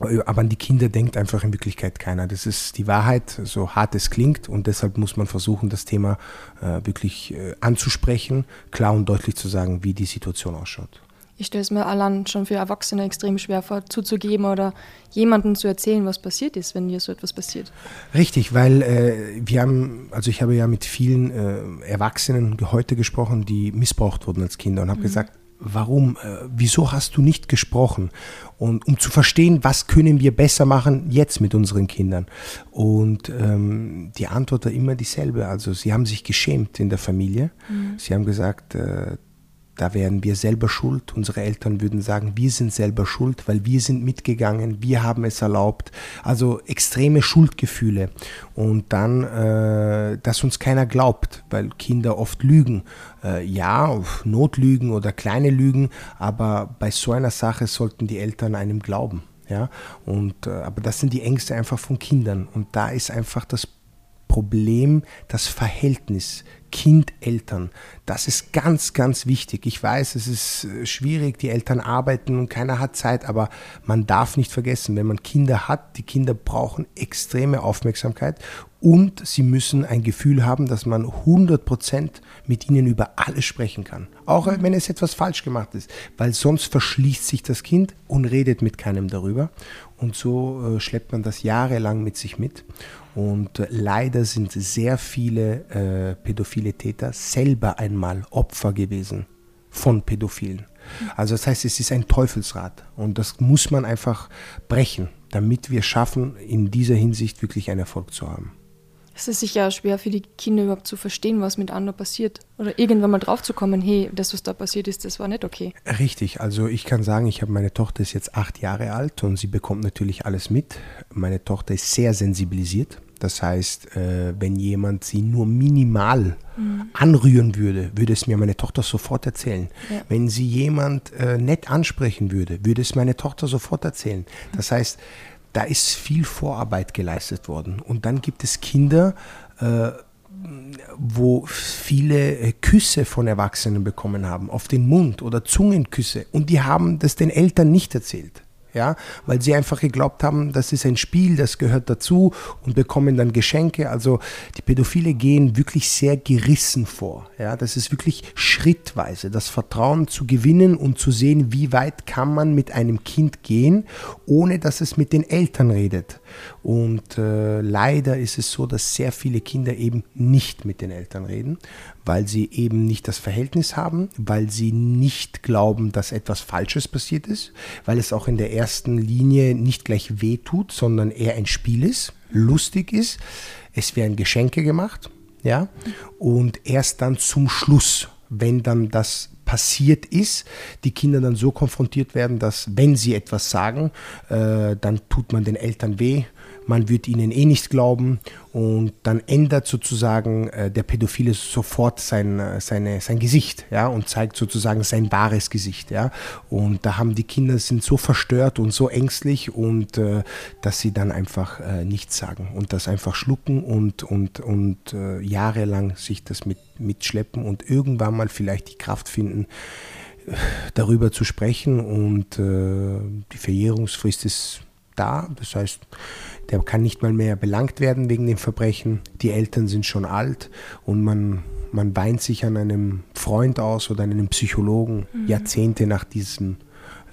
aber an die Kinder denkt einfach in Wirklichkeit keiner. Das ist die Wahrheit, so hart es klingt. Und deshalb muss man versuchen, das Thema äh, wirklich äh, anzusprechen, klar und deutlich zu sagen, wie die Situation ausschaut ich stelle es mir allein schon für Erwachsene extrem schwer vor, zuzugeben oder jemandem zu erzählen, was passiert ist, wenn dir so etwas passiert. Richtig, weil äh, wir haben, also ich habe ja mit vielen äh, Erwachsenen heute gesprochen, die missbraucht wurden als Kinder und habe mhm. gesagt, warum, äh, wieso hast du nicht gesprochen? Und um zu verstehen, was können wir besser machen jetzt mit unseren Kindern? Und ähm, die Antwort war immer dieselbe. Also sie haben sich geschämt in der Familie. Mhm. Sie haben gesagt, äh, da wären wir selber schuld. Unsere Eltern würden sagen, wir sind selber schuld, weil wir sind mitgegangen, wir haben es erlaubt. Also extreme Schuldgefühle. Und dann, äh, dass uns keiner glaubt, weil Kinder oft lügen. Äh, ja, Notlügen oder kleine Lügen, aber bei so einer Sache sollten die Eltern einem glauben. Ja, und, äh, aber das sind die Ängste einfach von Kindern. Und da ist einfach das Problem, das Verhältnis Kind-Eltern. Das ist ganz, ganz wichtig. Ich weiß, es ist äh, schwierig, die Eltern arbeiten und keiner hat Zeit, aber man darf nicht vergessen, wenn man Kinder hat, die Kinder brauchen extreme Aufmerksamkeit und sie müssen ein Gefühl haben, dass man 100% mit ihnen über alles sprechen kann. Auch wenn es etwas falsch gemacht ist, weil sonst verschließt sich das Kind und redet mit keinem darüber. Und so äh, schleppt man das jahrelang mit sich mit. Und leider sind sehr viele äh, pädophile Täter selber einmal Opfer gewesen von Pädophilen. Also das heißt, es ist ein Teufelsrad und das muss man einfach brechen, damit wir schaffen, in dieser Hinsicht wirklich einen Erfolg zu haben. Es ist sicher schwer für die Kinder überhaupt zu verstehen, was mit anderen passiert. Oder irgendwann mal drauf zu kommen, hey, das, was da passiert ist, das war nicht okay. Richtig, also ich kann sagen, ich habe meine Tochter ist jetzt acht Jahre alt und sie bekommt natürlich alles mit. Meine Tochter ist sehr sensibilisiert. Das heißt, äh, wenn jemand sie nur minimal mhm. anrühren würde, würde es mir meine Tochter sofort erzählen. Ja. Wenn sie jemand äh, nett ansprechen würde, würde es meine Tochter sofort erzählen. Das heißt, da ist viel Vorarbeit geleistet worden. Und dann gibt es Kinder, äh, wo viele äh, Küsse von Erwachsenen bekommen haben, auf den Mund oder Zungenküsse. Und die haben das den Eltern nicht erzählt ja, weil sie einfach geglaubt haben, das ist ein Spiel, das gehört dazu und bekommen dann Geschenke. Also die Pädophile gehen wirklich sehr gerissen vor. Ja, das ist wirklich schrittweise, das Vertrauen zu gewinnen und zu sehen, wie weit kann man mit einem Kind gehen, ohne dass es mit den Eltern redet. Und äh, leider ist es so, dass sehr viele Kinder eben nicht mit den Eltern reden, weil sie eben nicht das Verhältnis haben, weil sie nicht glauben, dass etwas Falsches passiert ist, weil es auch in der ersten Linie nicht gleich weh tut, sondern eher ein Spiel ist, lustig ist. Es werden Geschenke gemacht, ja, und erst dann zum Schluss, wenn dann das passiert ist, die Kinder dann so konfrontiert werden, dass wenn sie etwas sagen, äh, dann tut man den Eltern weh man wird ihnen eh nicht glauben und dann ändert sozusagen äh, der Pädophile sofort sein, äh, seine, sein Gesicht ja, und zeigt sozusagen sein wahres Gesicht. Ja. Und da haben die Kinder sind so verstört und so ängstlich und äh, dass sie dann einfach äh, nichts sagen und das einfach schlucken und, und, und äh, jahrelang sich das mit, mitschleppen und irgendwann mal vielleicht die Kraft finden, darüber zu sprechen und äh, die Verjährungsfrist ist da. Das heißt, der kann nicht mal mehr belangt werden wegen dem Verbrechen. Die Eltern sind schon alt und man, man weint sich an einem Freund aus oder an einem Psychologen mhm. Jahrzehnte nach diesem,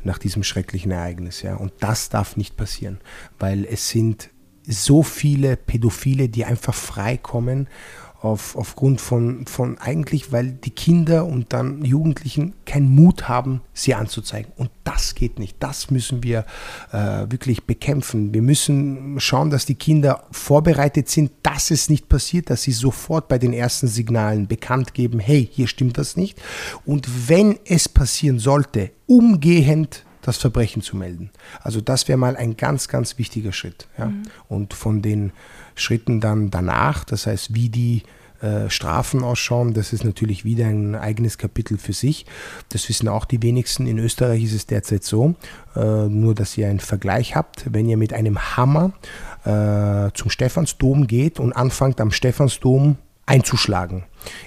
nach diesem schrecklichen Ereignis. Ja. Und das darf nicht passieren, weil es sind so viele Pädophile, die einfach freikommen auf, aufgrund von, von eigentlich, weil die Kinder und dann Jugendlichen keinen Mut haben, sie anzuzeigen. Und das geht nicht. Das müssen wir äh, wirklich bekämpfen. Wir müssen schauen, dass die Kinder vorbereitet sind, dass es nicht passiert, dass sie sofort bei den ersten Signalen bekannt geben, hey, hier stimmt das nicht. Und wenn es passieren sollte, umgehend das Verbrechen zu melden. Also das wäre mal ein ganz, ganz wichtiger Schritt. Ja? Mhm. Und von den Schritten dann danach, das heißt, wie die äh, Strafen ausschauen, das ist natürlich wieder ein eigenes Kapitel für sich. Das wissen auch die wenigsten. In Österreich ist es derzeit so, äh, nur dass ihr einen Vergleich habt, wenn ihr mit einem Hammer äh, zum Stephansdom geht und anfangt am Stephansdom einzuschlagen.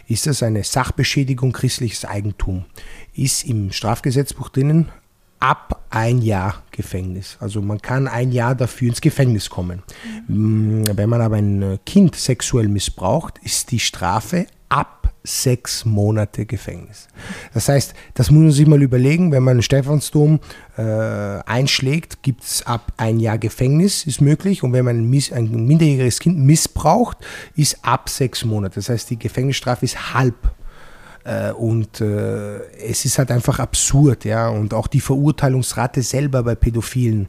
Ist das eine Sachbeschädigung christliches Eigentum? Ist im Strafgesetzbuch drinnen ab ein Jahr Gefängnis. Also man kann ein Jahr dafür ins Gefängnis kommen. Mhm. Wenn man aber ein Kind sexuell missbraucht, ist die Strafe ab sechs Monate Gefängnis. Das heißt, das muss man sich mal überlegen, wenn man einen Stephansdom äh, einschlägt, gibt es ab ein Jahr Gefängnis, ist möglich. Und wenn man ein, ein minderjähriges Kind missbraucht, ist ab sechs Monate. Das heißt, die Gefängnisstrafe ist halb äh, und äh, es ist halt einfach absurd, ja. Und auch die Verurteilungsrate selber bei Pädophilen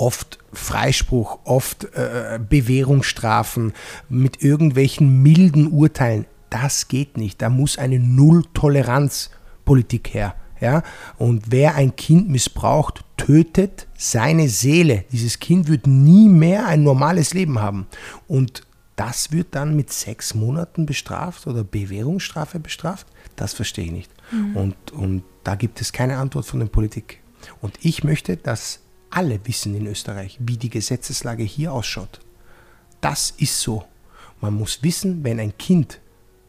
oft Freispruch, oft äh, Bewährungsstrafen mit irgendwelchen milden Urteilen. Das geht nicht. Da muss eine Null-Toleranz-Politik her. Ja? Und wer ein Kind missbraucht, tötet seine Seele. Dieses Kind wird nie mehr ein normales Leben haben. Und das wird dann mit sechs Monaten bestraft oder Bewährungsstrafe bestraft? Das verstehe ich nicht. Mhm. Und, und da gibt es keine Antwort von der Politik. Und ich möchte, dass alle wissen in Österreich, wie die Gesetzeslage hier ausschaut. Das ist so. Man muss wissen, wenn ein Kind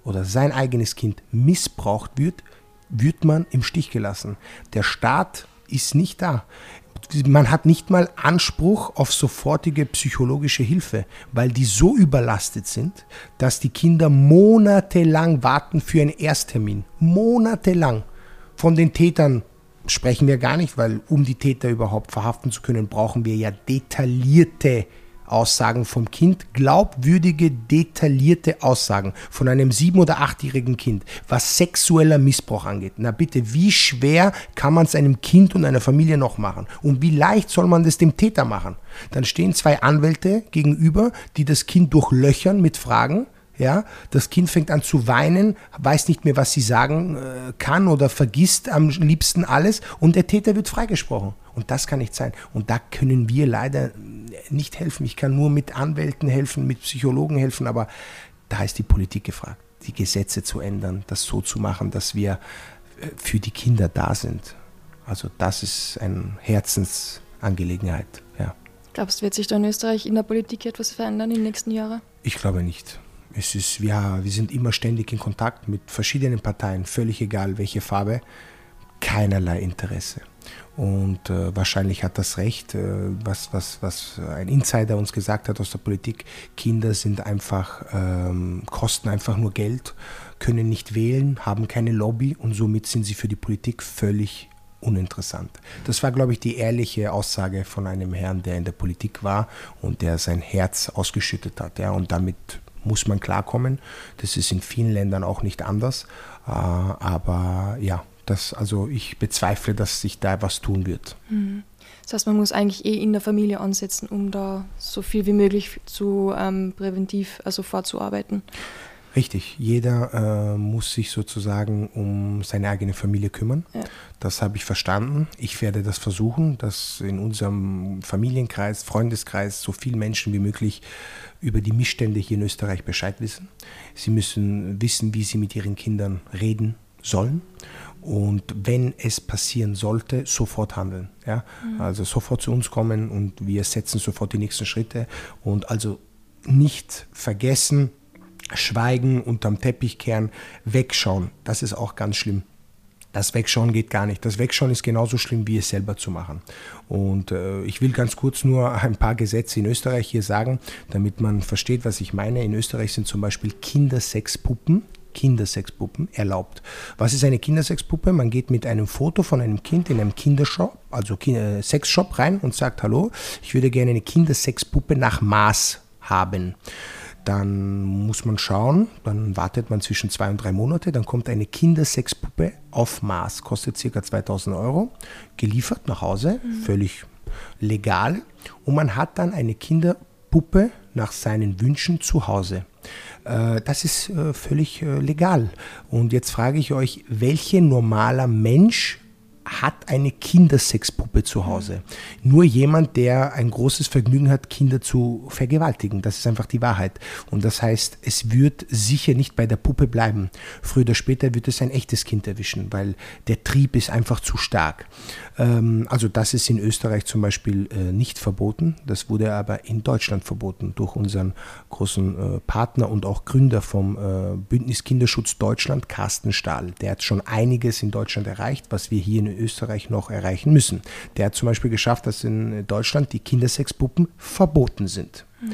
oder sein eigenes Kind missbraucht wird, wird man im Stich gelassen. Der Staat ist nicht da man hat nicht mal Anspruch auf sofortige psychologische Hilfe, weil die so überlastet sind, dass die Kinder monatelang warten für einen Ersttermin. Monatelang. Von den Tätern sprechen wir gar nicht, weil um die Täter überhaupt verhaften zu können, brauchen wir ja detaillierte Aussagen vom Kind, glaubwürdige, detaillierte Aussagen von einem sieben- oder achtjährigen Kind, was sexueller Missbrauch angeht. Na bitte, wie schwer kann man es einem Kind und einer Familie noch machen? Und wie leicht soll man das dem Täter machen? Dann stehen zwei Anwälte gegenüber, die das Kind durchlöchern mit Fragen ja, das Kind fängt an zu weinen, weiß nicht mehr, was sie sagen äh, kann oder vergisst am liebsten alles und der Täter wird freigesprochen. Und das kann nicht sein. Und da können wir leider nicht helfen. Ich kann nur mit Anwälten helfen, mit Psychologen helfen, aber da ist die Politik gefragt, die Gesetze zu ändern, das so zu machen, dass wir äh, für die Kinder da sind. Also das ist eine Herzensangelegenheit. Ja. Glaubst du, wird sich da in Österreich in der Politik etwas verändern in den nächsten Jahren? Ich glaube nicht es ist, ja, wir sind immer ständig in Kontakt mit verschiedenen Parteien, völlig egal welche Farbe, keinerlei Interesse. Und äh, wahrscheinlich hat das recht, äh, was, was, was ein Insider uns gesagt hat aus der Politik. Kinder sind einfach, ähm, kosten einfach nur Geld, können nicht wählen, haben keine Lobby und somit sind sie für die Politik völlig uninteressant. Das war, glaube ich, die ehrliche Aussage von einem Herrn, der in der Politik war und der sein Herz ausgeschüttet hat. Ja, und damit muss man klarkommen. Das ist in vielen Ländern auch nicht anders. Äh, aber ja, das, also ich bezweifle, dass sich da was tun wird. Mhm. Das heißt, man muss eigentlich eh in der Familie ansetzen, um da so viel wie möglich zu ähm, präventiv, also vorzuarbeiten. Richtig, jeder äh, muss sich sozusagen um seine eigene Familie kümmern. Ja. Das habe ich verstanden. Ich werde das versuchen, dass in unserem Familienkreis, Freundeskreis so viele Menschen wie möglich über die Missstände hier in Österreich Bescheid wissen. Sie müssen wissen, wie sie mit ihren Kindern reden sollen. Und wenn es passieren sollte, sofort handeln. Ja? Mhm. Also sofort zu uns kommen und wir setzen sofort die nächsten Schritte. Und also nicht vergessen, schweigen, unterm Teppich kehren, wegschauen. Das ist auch ganz schlimm. Das Wegschauen geht gar nicht. Das Wegschauen ist genauso schlimm, wie es selber zu machen. Und äh, ich will ganz kurz nur ein paar Gesetze in Österreich hier sagen, damit man versteht, was ich meine. In Österreich sind zum Beispiel Kindersexpuppen Kindersexpuppen erlaubt. Was ist eine Kindersexpuppe? Man geht mit einem Foto von einem Kind in einem Kindershop, also äh, Sexshop rein und sagt, hallo, ich würde gerne eine Kindersexpuppe nach Maß haben dann muss man schauen, dann wartet man zwischen zwei und drei Monate, dann kommt eine Kindersexpuppe auf Maß, kostet ca. 2000 Euro, geliefert nach Hause, mhm. völlig legal und man hat dann eine Kinderpuppe nach seinen Wünschen zu Hause. Äh, das ist äh, völlig äh, legal. Und jetzt frage ich euch, welcher normaler Mensch hat eine Kindersexpuppe zu Hause. Nur jemand, der ein großes Vergnügen hat, Kinder zu vergewaltigen. Das ist einfach die Wahrheit. Und das heißt, es wird sicher nicht bei der Puppe bleiben. Früher oder später wird es ein echtes Kind erwischen, weil der Trieb ist einfach zu stark. Ähm, also das ist in Österreich zum Beispiel äh, nicht verboten. Das wurde aber in Deutschland verboten durch unseren großen äh, Partner und auch Gründer vom äh, Bündnis Kinderschutz Deutschland, Carsten Stahl. Der hat schon einiges in Deutschland erreicht, was wir hier in Österreich noch erreichen müssen. Der hat zum Beispiel geschafft, dass in Deutschland die Kindersexpuppen verboten sind. Mhm.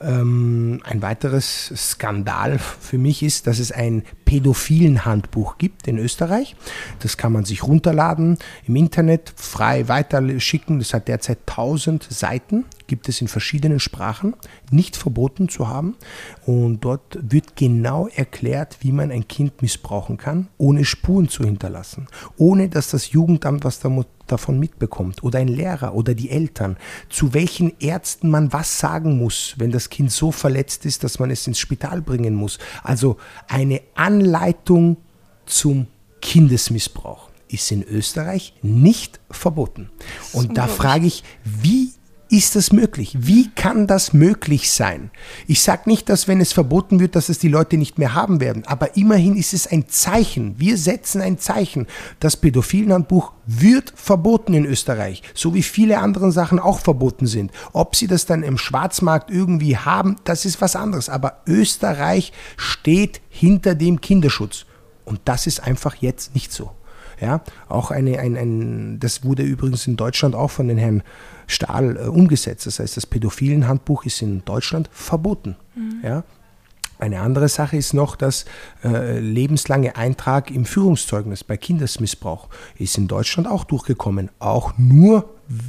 Ähm, ein weiteres Skandal für mich ist, dass es ein pädophilen Handbuch gibt in Österreich. Das kann man sich runterladen, im Internet frei weiterschicken. Das hat derzeit 1000 Seiten, gibt es in verschiedenen Sprachen, nicht verboten zu haben. Und dort wird genau erklärt, wie man ein Kind missbrauchen kann, ohne Spuren zu hinterlassen, ohne dass das Jugendamt was damit davon mitbekommt oder ein Lehrer oder die Eltern, zu welchen Ärzten man was sagen muss, wenn das Kind so verletzt ist, dass man es ins Spital bringen muss. Also eine Anleitung zum Kindesmissbrauch ist in Österreich nicht verboten. Und da frage ich, wie ist das möglich? Wie kann das möglich sein? Ich sage nicht, dass wenn es verboten wird, dass es die Leute nicht mehr haben werden, aber immerhin ist es ein Zeichen. Wir setzen ein Zeichen. Das Pädophilenhandbuch wird verboten in Österreich, so wie viele andere Sachen auch verboten sind. Ob sie das dann im Schwarzmarkt irgendwie haben, das ist was anderes. Aber Österreich steht hinter dem Kinderschutz. Und das ist einfach jetzt nicht so. Ja, auch eine, ein, ein, das wurde übrigens in Deutschland auch von den Herrn Stahl äh, umgesetzt. Das heißt, das Pädophilenhandbuch ist in Deutschland verboten. Mhm. Ja? Eine andere Sache ist noch, dass äh, lebenslange Eintrag im Führungszeugnis bei Kindesmissbrauch ist in Deutschland auch durchgekommen. Auch nur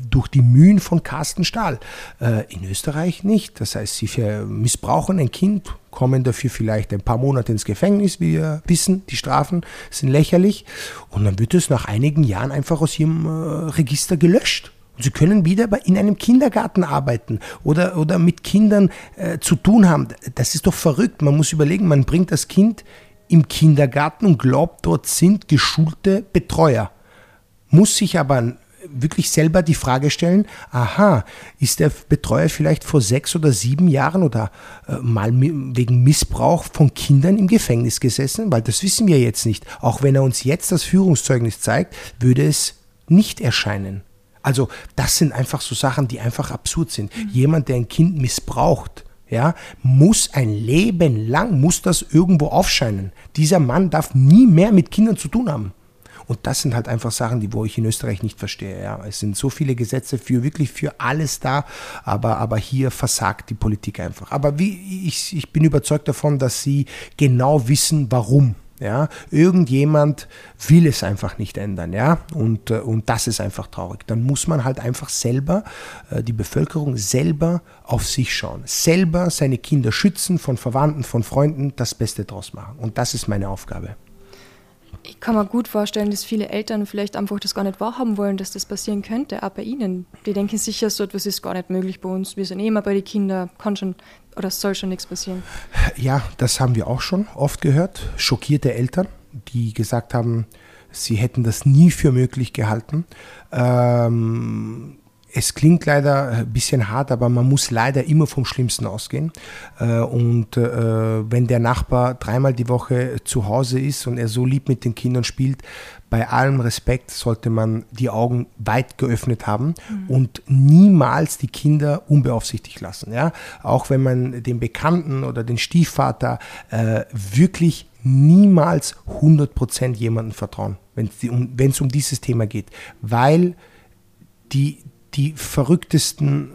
durch die Mühen von Carsten Stahl. Äh, in Österreich nicht. Das heißt, sie missbrauchen ein Kind, kommen dafür vielleicht ein paar Monate ins Gefängnis. wie Wir wissen, die Strafen sind lächerlich. Und dann wird es nach einigen Jahren einfach aus ihrem äh, Register gelöscht. Sie können wieder in einem Kindergarten arbeiten oder, oder mit Kindern äh, zu tun haben. Das ist doch verrückt. Man muss überlegen, man bringt das Kind im Kindergarten und glaubt, dort sind geschulte Betreuer. Muss sich aber wirklich selber die Frage stellen, aha, ist der Betreuer vielleicht vor sechs oder sieben Jahren oder äh, mal wegen Missbrauch von Kindern im Gefängnis gesessen? Weil das wissen wir jetzt nicht. Auch wenn er uns jetzt das Führungszeugnis zeigt, würde es nicht erscheinen. Also das sind einfach so Sachen, die einfach absurd sind. Mhm. Jemand, der ein Kind missbraucht, ja, muss ein Leben lang, muss das irgendwo aufscheinen. Dieser Mann darf nie mehr mit Kindern zu tun haben. Und das sind halt einfach Sachen, die wo ich in Österreich nicht verstehe. Ja. Es sind so viele Gesetze für wirklich für alles da, aber, aber hier versagt die Politik einfach. Aber wie ich, ich bin überzeugt davon, dass sie genau wissen, warum. Ja, irgendjemand will es einfach nicht ändern, ja, und, äh, und das ist einfach traurig. Dann muss man halt einfach selber, äh, die Bevölkerung selber auf sich schauen, selber seine Kinder schützen von Verwandten, von Freunden, das Beste draus machen. Und das ist meine Aufgabe. Ich kann mir gut vorstellen, dass viele Eltern vielleicht einfach das gar nicht wahrhaben wollen, dass das passieren könnte, auch bei ihnen. Die denken sicher, so etwas ist gar nicht möglich bei uns. Wir sind eh immer bei den Kindern, kann schon oder soll schon nichts passieren. Ja, das haben wir auch schon oft gehört. Schockierte Eltern, die gesagt haben, sie hätten das nie für möglich gehalten. Ähm, es klingt leider ein bisschen hart, aber man muss leider immer vom Schlimmsten ausgehen. Äh, und äh, wenn der Nachbar dreimal die Woche zu Hause ist und er so lieb mit den Kindern spielt, bei allem Respekt sollte man die Augen weit geöffnet haben mhm. und niemals die Kinder unbeaufsichtigt lassen. Ja? Auch wenn man den Bekannten oder den Stiefvater äh, wirklich niemals 100% jemandem vertrauen, wenn es um, um dieses Thema geht, weil die, die verrücktesten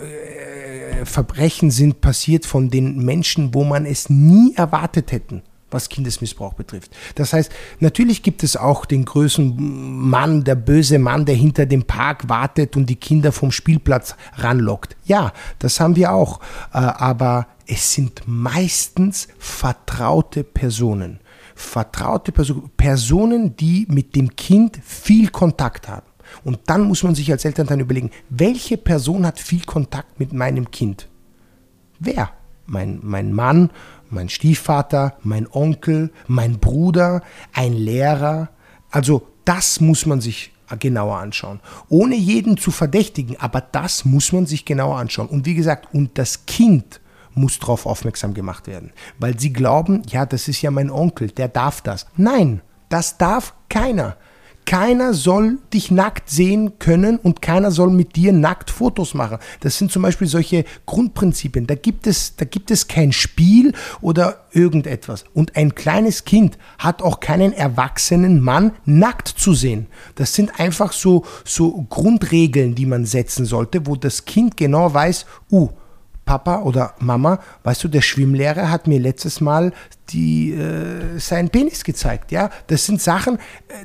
äh, Verbrechen sind passiert von den Menschen, wo man es nie erwartet hätten was Kindesmissbrauch betrifft. Das heißt, natürlich gibt es auch den größten Mann, der böse Mann, der hinter dem Park wartet und die Kinder vom Spielplatz ranlockt. Ja, das haben wir auch. Äh, aber es sind meistens vertraute Personen. Vertraute Personen, Personen, die mit dem Kind viel Kontakt haben. Und dann muss man sich als Elternteil überlegen, welche Person hat viel Kontakt mit meinem Kind? Wer? Mein, mein Mann, mein Stiefvater, mein Onkel, mein Bruder, ein Lehrer. Also das muss man sich genauer anschauen. Ohne jeden zu verdächtigen, aber das muss man sich genauer anschauen. Und wie gesagt, und das Kind muss darauf aufmerksam gemacht werden. Weil sie glauben, ja, das ist ja mein Onkel, der darf das. Nein, das darf keiner. Keiner soll dich nackt sehen können und keiner soll mit dir nackt Fotos machen. Das sind zum Beispiel solche Grundprinzipien. Da gibt es, da gibt es kein Spiel oder irgendetwas. Und ein kleines Kind hat auch keinen erwachsenen Mann nackt zu sehen. Das sind einfach so, so Grundregeln, die man setzen sollte, wo das Kind genau weiß, uh, Papa oder Mama, weißt du, der Schwimmlehrer hat mir letztes Mal die, äh, seinen Penis gezeigt. Ja, das sind Sachen, äh,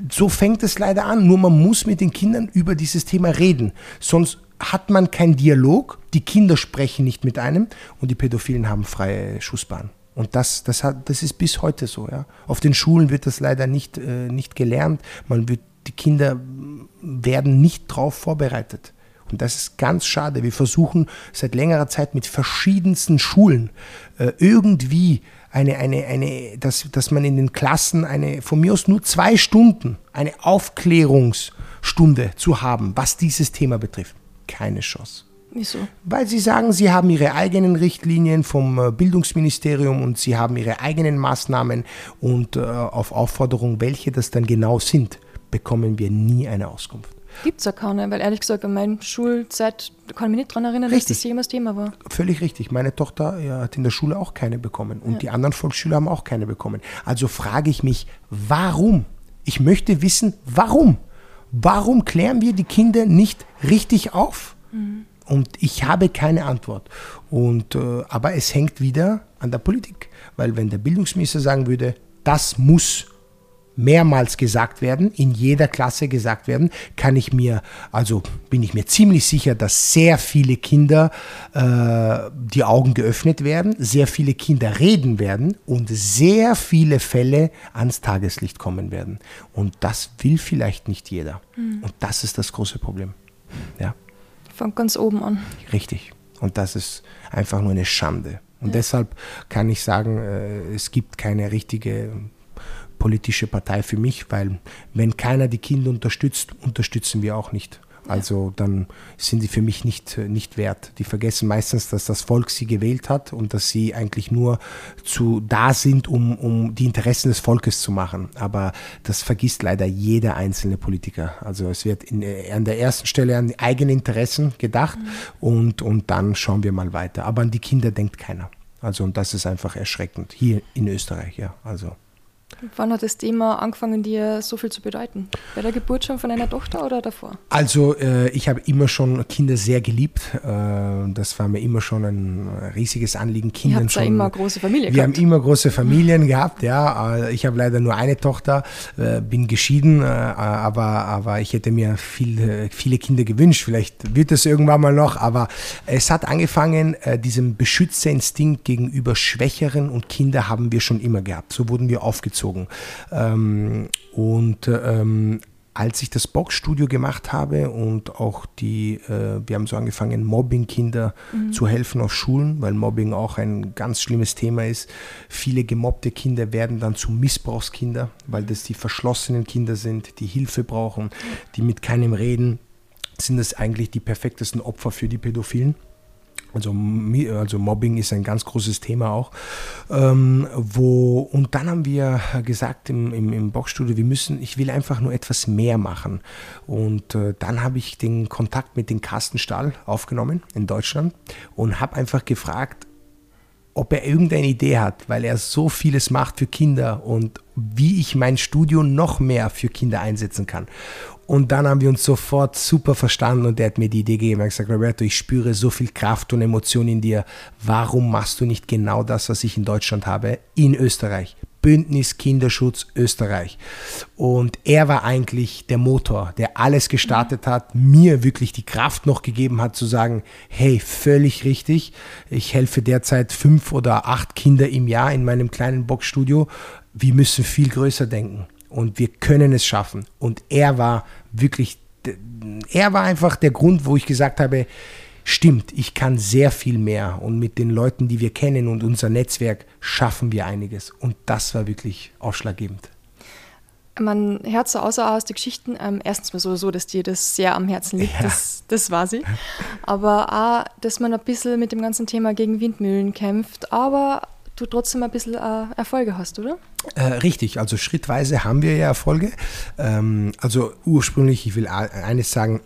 so fängt es leider an. Nur man muss mit den Kindern über dieses Thema reden. Sonst hat man keinen Dialog, die Kinder sprechen nicht mit einem und die Pädophilen haben freie Schussbahn. Und das, das, hat, das ist bis heute so. Ja. Auf den Schulen wird das leider nicht, äh, nicht gelernt. Man wird, die Kinder werden nicht darauf vorbereitet. Und das ist ganz schade. Wir versuchen seit längerer Zeit mit verschiedensten Schulen äh, irgendwie eine, eine, eine, dass, dass man in den Klassen eine, von mir aus nur zwei Stunden, eine Aufklärungsstunde zu haben, was dieses Thema betrifft. Keine Chance. Wieso? Weil sie sagen, sie haben ihre eigenen Richtlinien vom äh, Bildungsministerium und sie haben ihre eigenen Maßnahmen und äh, auf Aufforderung, welche das dann genau sind, bekommen wir nie eine Auskunft. Gibt es ja keine, weil ehrlich gesagt, an meiner Schulzeit kann ich mich nicht daran erinnern, richtig. dass das jemals Thema war. Völlig richtig. Meine Tochter ja, hat in der Schule auch keine bekommen und ja. die anderen Volksschüler haben auch keine bekommen. Also frage ich mich, warum? Ich möchte wissen, warum? Warum klären wir die Kinder nicht richtig auf? Mhm. Und ich habe keine Antwort. Und, äh, aber es hängt wieder an der Politik. Weil wenn der Bildungsminister sagen würde, das muss mehrmals gesagt werden, in jeder Klasse gesagt werden, kann ich mir, also bin ich mir ziemlich sicher, dass sehr viele Kinder äh, die Augen geöffnet werden, sehr viele Kinder reden werden und sehr viele Fälle ans Tageslicht kommen werden. Und das will vielleicht nicht jeder. Mhm. Und das ist das große Problem. Ja. Fängt ganz oben an. Richtig. Und das ist einfach nur eine Schande. Und ja. deshalb kann ich sagen, äh, es gibt keine richtige politische Partei für mich, weil wenn keiner die Kinder unterstützt, unterstützen wir auch nicht. Also dann sind sie für mich nicht, nicht wert. Die vergessen meistens, dass das Volk sie gewählt hat und dass sie eigentlich nur zu da sind, um, um die Interessen des Volkes zu machen. Aber das vergisst leider jeder einzelne Politiker. Also es wird in, an der ersten Stelle an die eigenen Interessen gedacht mhm. und, und dann schauen wir mal weiter. Aber an die Kinder denkt keiner. Also und das ist einfach erschreckend. Hier in Österreich, ja. Also. Wann hat das Thema angefangen, dir so viel zu bedeuten? Bei der Geburt schon von einer Tochter oder davor? Also äh, ich habe immer schon Kinder sehr geliebt. Äh, das war mir immer schon ein riesiges Anliegen. Kinder schon. Ja immer große Familien. Wir gehabt. haben immer große Familien gehabt. Ja, äh, ich habe leider nur eine Tochter, äh, bin geschieden, äh, aber aber ich hätte mir viel, viele Kinder gewünscht. Vielleicht wird es irgendwann mal noch. Aber es hat angefangen, äh, diesem Beschützerinstinkt gegenüber Schwächeren und Kinder haben wir schon immer gehabt. So wurden wir aufgezogen gezogen. Ähm, und ähm, als ich das Boxstudio gemacht habe und auch die, äh, wir haben so angefangen, Mobbing-Kinder mhm. zu helfen auf Schulen, weil Mobbing auch ein ganz schlimmes Thema ist. Viele gemobbte Kinder werden dann zu Missbrauchskinder, weil das die verschlossenen Kinder sind, die Hilfe brauchen, die mit keinem reden sind es eigentlich die perfektesten Opfer für die Pädophilen. Also, also Mobbing ist ein ganz großes Thema auch. Ähm, wo, und dann haben wir gesagt im, im, im Boxstudio, wir müssen, ich will einfach nur etwas mehr machen. Und äh, dann habe ich den Kontakt mit dem Carsten Stahl aufgenommen in Deutschland und habe einfach gefragt, ob er irgendeine Idee hat, weil er so vieles macht für Kinder und wie ich mein Studio noch mehr für Kinder einsetzen kann. Und dann haben wir uns sofort super verstanden und er hat mir die Idee gegeben. Er hat gesagt, Roberto, ich spüre so viel Kraft und Emotion in dir. Warum machst du nicht genau das, was ich in Deutschland habe, in Österreich? Bündnis Kinderschutz Österreich. Und er war eigentlich der Motor, der alles gestartet hat, mir wirklich die Kraft noch gegeben hat zu sagen, hey, völlig richtig, ich helfe derzeit fünf oder acht Kinder im Jahr in meinem kleinen Boxstudio. Wir müssen viel größer denken und wir können es schaffen. Und er war wirklich, er war einfach der Grund, wo ich gesagt habe, stimmt, ich kann sehr viel mehr und mit den Leuten, die wir kennen und unser Netzwerk schaffen wir einiges. Und das war wirklich ausschlaggebend. Man hört so außer aus den Geschichten, ähm, erstens mal sowieso, dass dir das sehr am Herzen liegt, ja. das, das war sie. Aber auch, dass man ein bisschen mit dem ganzen Thema gegen Windmühlen kämpft, aber du trotzdem ein bisschen äh, Erfolge hast, oder? Äh, richtig, also schrittweise haben wir ja Erfolge. Ähm, also ursprünglich, ich will eines sagen,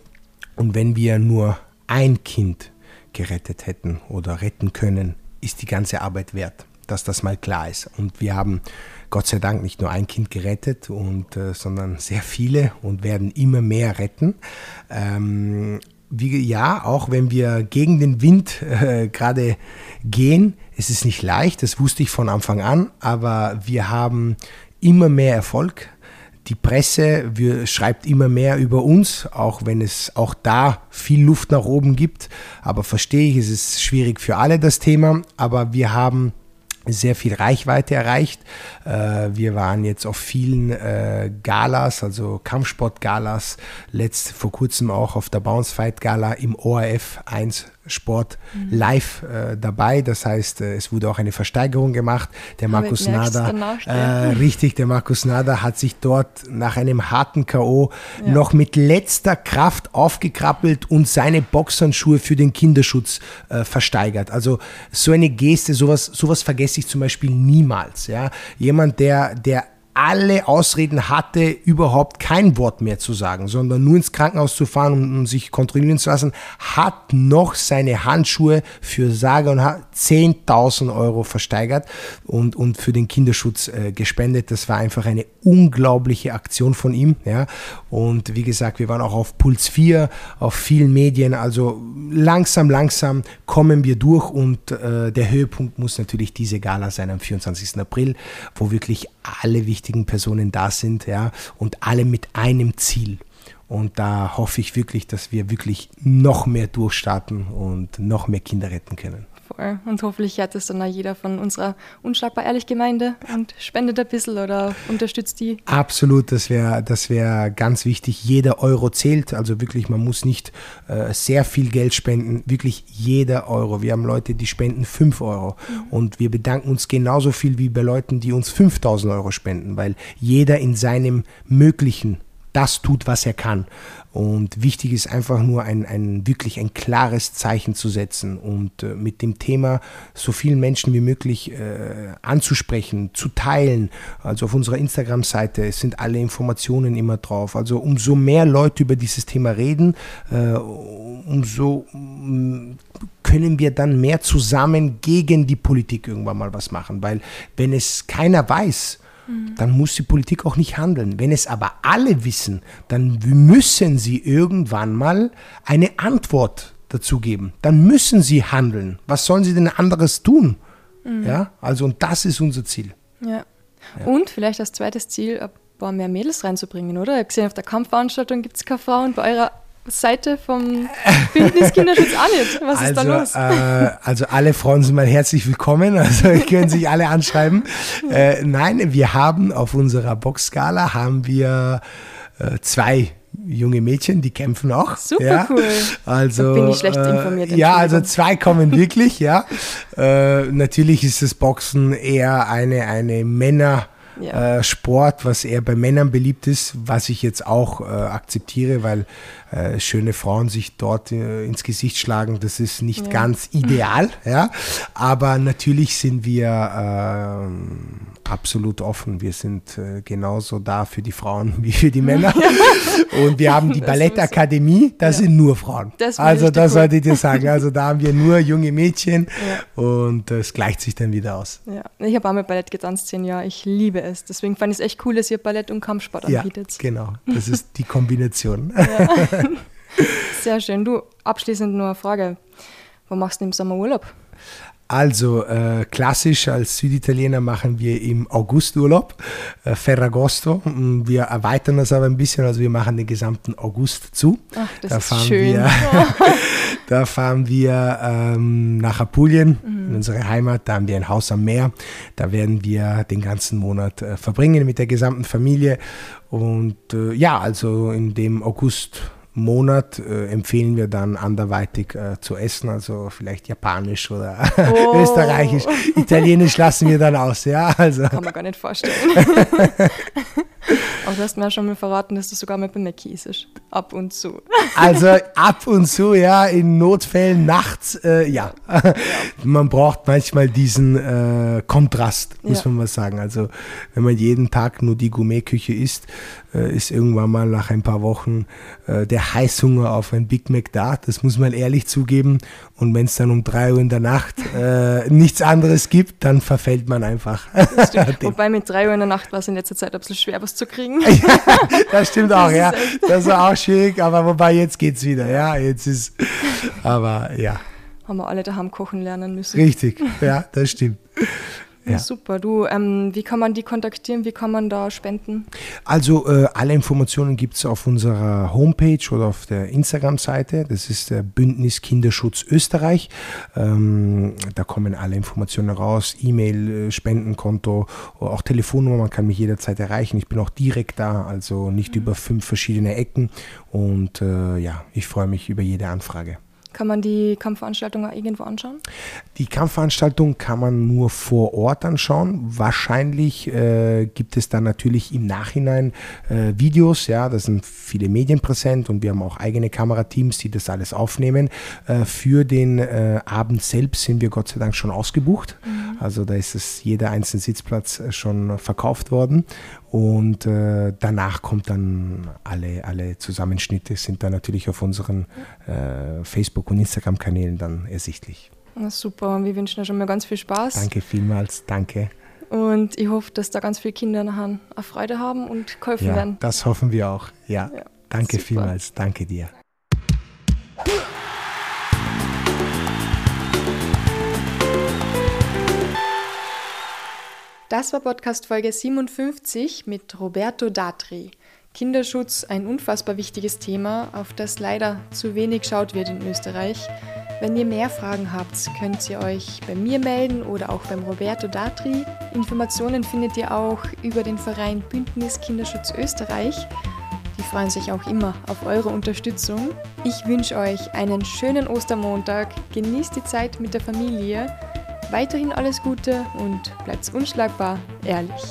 und wenn wir nur ein Kind gerettet hätten oder retten können, ist die ganze Arbeit wert, dass das mal klar ist. Und wir haben Gott sei Dank nicht nur ein Kind gerettet, und, äh, sondern sehr viele und werden immer mehr retten. Ähm, wie, ja, auch wenn wir gegen den Wind äh, gerade gehen, es ist nicht leicht, das wusste ich von Anfang an, aber wir haben immer mehr Erfolg. Die Presse wir, schreibt immer mehr über uns, auch wenn es auch da viel Luft nach oben gibt. Aber verstehe ich, es ist schwierig für alle das Thema, aber wir haben sehr viel Reichweite erreicht. Äh, wir waren jetzt auf vielen äh, Galas, also Kampfsport-Galas, letzt vor kurzem auch auf der Bounce Fight Gala im ORF 1 Sport mhm. live äh, dabei. Das heißt, äh, es wurde auch eine Versteigerung gemacht. Der Aber Markus Nader, äh, richtig, der Markus Nader hat sich dort nach einem harten K.O. Ja. noch mit letzter Kraft aufgekrabbelt und seine Boxhandschuhe für den Kinderschutz äh, versteigert. Also so eine Geste, sowas, sowas vergesse ich zum Beispiel niemals. Ja? Jemand, der, der alle Ausreden hatte, überhaupt kein Wort mehr zu sagen, sondern nur ins Krankenhaus zu fahren und um sich kontrollieren zu lassen, hat noch seine Handschuhe für sage und 10.000 Euro versteigert und, und für den Kinderschutz äh, gespendet. Das war einfach eine unglaubliche Aktion von ihm. Ja. Und wie gesagt, wir waren auch auf Puls 4, auf vielen Medien. Also langsam, langsam kommen wir durch und äh, der Höhepunkt muss natürlich diese Gala sein am 24. April, wo wirklich alle wichtigen Personen da sind, ja, und alle mit einem Ziel. Und da hoffe ich wirklich, dass wir wirklich noch mehr durchstarten und noch mehr Kinder retten können. Voll. Und hoffentlich hört es dann auch jeder von unserer Unschlagbar Ehrlich Gemeinde und spendet ein bisschen oder unterstützt die. Absolut, das wäre das wär ganz wichtig. Jeder Euro zählt. Also wirklich, man muss nicht äh, sehr viel Geld spenden. Wirklich jeder Euro. Wir haben Leute, die spenden 5 Euro. Mhm. Und wir bedanken uns genauso viel wie bei Leuten, die uns 5000 Euro spenden, weil jeder in seinem Möglichen das tut, was er kann. Und wichtig ist einfach nur ein, ein wirklich ein klares Zeichen zu setzen und äh, mit dem Thema so vielen Menschen wie möglich äh, anzusprechen, zu teilen. Also auf unserer Instagram-Seite sind alle Informationen immer drauf. Also umso mehr Leute über dieses Thema reden, äh, umso um, können wir dann mehr zusammen gegen die Politik irgendwann mal was machen. Weil wenn es keiner weiß, Mhm. dann muss die Politik auch nicht handeln. Wenn es aber alle wissen, dann müssen sie irgendwann mal eine Antwort dazu geben. Dann müssen sie handeln. Was sollen sie denn anderes tun? Mhm. Ja, also und das ist unser Ziel. Ja. ja. Und vielleicht als zweites Ziel, ein paar mehr Mädels reinzubringen, oder? Ich habe gesehen, auf der Kampfveranstaltung gibt es keine Frauen. Bei eurer Seite vom Bündnis Kinderschutz auch nicht. Was also, ist da los? Äh, also alle Frauen sind mal herzlich willkommen, also können sich alle anschreiben. Äh, nein, wir haben auf unserer Boxskala haben wir äh, zwei junge Mädchen, die kämpfen auch. Super ja. cool. Also da bin ich schlecht äh, informiert. ja, also zwei kommen wirklich, ja. Äh, natürlich ist das Boxen eher eine, eine Männer- ja. äh, Sport, was eher bei Männern beliebt ist, was ich jetzt auch äh, akzeptiere, weil äh, schöne Frauen sich dort äh, ins Gesicht schlagen, das ist nicht ja. ganz ideal, ja. Aber natürlich sind wir ähm, absolut offen. Wir sind äh, genauso da für die Frauen wie für die Männer. Und wir haben die Ballettakademie, da ja. sind nur Frauen. Das also das cool. sollte ich dir sagen. Also da haben wir nur junge Mädchen ja. und es gleicht sich dann wieder aus. Ja, ich habe auch mit Ballett getanzt zehn Jahre. Ich liebe es. Deswegen fand ich es echt cool, dass ihr Ballett und Kampfsport anbietet. Ja, genau. Das ist die Kombination. Sehr schön. Du, abschließend nur eine Frage. Wo machst du im Sommer Urlaub? Also äh, klassisch als Süditaliener machen wir im August Urlaub, äh, Ferragosto. Mm, wir erweitern das aber ein bisschen, also wir machen den gesamten August zu. Ach, das da ist schön. Wir, da fahren wir ähm, nach Apulien, mhm. in unsere Heimat. Da haben wir ein Haus am Meer. Da werden wir den ganzen Monat äh, verbringen mit der gesamten Familie. Und äh, ja, also in dem August Monat äh, empfehlen wir dann anderweitig äh, zu essen, also vielleicht japanisch oder oh. österreichisch. Italienisch lassen wir dann aus, ja. Also. Kann man gar nicht vorstellen. Aber du hast mir schon mal verraten, dass du sogar mit beim Mackie isst. Ab und zu. Also ab und zu, ja, in Notfällen nachts, äh, ja. ja. Man braucht manchmal diesen äh, Kontrast, muss ja. man mal sagen. Also wenn man jeden Tag nur die Gourmetküche isst, äh, ist irgendwann mal nach ein paar Wochen äh, der Heißhunger auf ein Big Mac da. Das muss man ehrlich zugeben. Und wenn es dann um drei Uhr in der Nacht äh, nichts anderes gibt, dann verfällt man einfach. Wobei mit drei Uhr in der Nacht war es in letzter Zeit ein bisschen schwer, was zu kriegen. ja, das stimmt auch, das ja. Das war auch schwierig, aber wobei jetzt geht es wieder. Ja, jetzt ist, aber ja. Haben wir alle daheim kochen lernen müssen. Richtig, ja, das stimmt. Ja. Super. Du, ähm, wie kann man die kontaktieren? Wie kann man da spenden? Also äh, alle Informationen gibt es auf unserer Homepage oder auf der Instagram-Seite. Das ist der Bündnis Kinderschutz Österreich. Ähm, da kommen alle Informationen raus. E-Mail, äh, Spendenkonto, auch Telefonnummer. Man kann mich jederzeit erreichen. Ich bin auch direkt da, also nicht mhm. über fünf verschiedene Ecken. Und äh, ja, ich freue mich über jede Anfrage. Kann man die Kampfveranstaltung irgendwo anschauen? Die Kampfveranstaltung kann man nur vor Ort anschauen. Wahrscheinlich äh, gibt es dann natürlich im Nachhinein äh, Videos. Ja, da sind viele Medien präsent und wir haben auch eigene Kamerateams, die das alles aufnehmen. Äh, für den äh, Abend selbst sind wir Gott sei Dank schon ausgebucht. Mhm. Also da ist es jeder einzelne Sitzplatz äh, schon verkauft worden und äh, danach kommt dann alle, alle Zusammenschnitte, sind dann natürlich auf unseren äh, Facebook- und Instagram-Kanälen dann ersichtlich. Na super, und wir wünschen dir schon mal ganz viel Spaß. Danke vielmals, danke. Und ich hoffe, dass da ganz viele Kinder nachher auch Freude haben und geholfen ja, werden. Das hoffen wir auch, ja. ja danke super. vielmals, danke dir. Das war Podcast Folge 57 mit Roberto Datri. Kinderschutz, ein unfassbar wichtiges Thema, auf das leider zu wenig geschaut wird in Österreich. Wenn ihr mehr Fragen habt, könnt ihr euch bei mir melden oder auch beim Roberto Datri. Informationen findet ihr auch über den Verein Bündnis Kinderschutz Österreich. Die freuen sich auch immer auf eure Unterstützung. Ich wünsche euch einen schönen Ostermontag, genießt die Zeit mit der Familie Weiterhin alles Gute und bleibt unschlagbar ehrlich.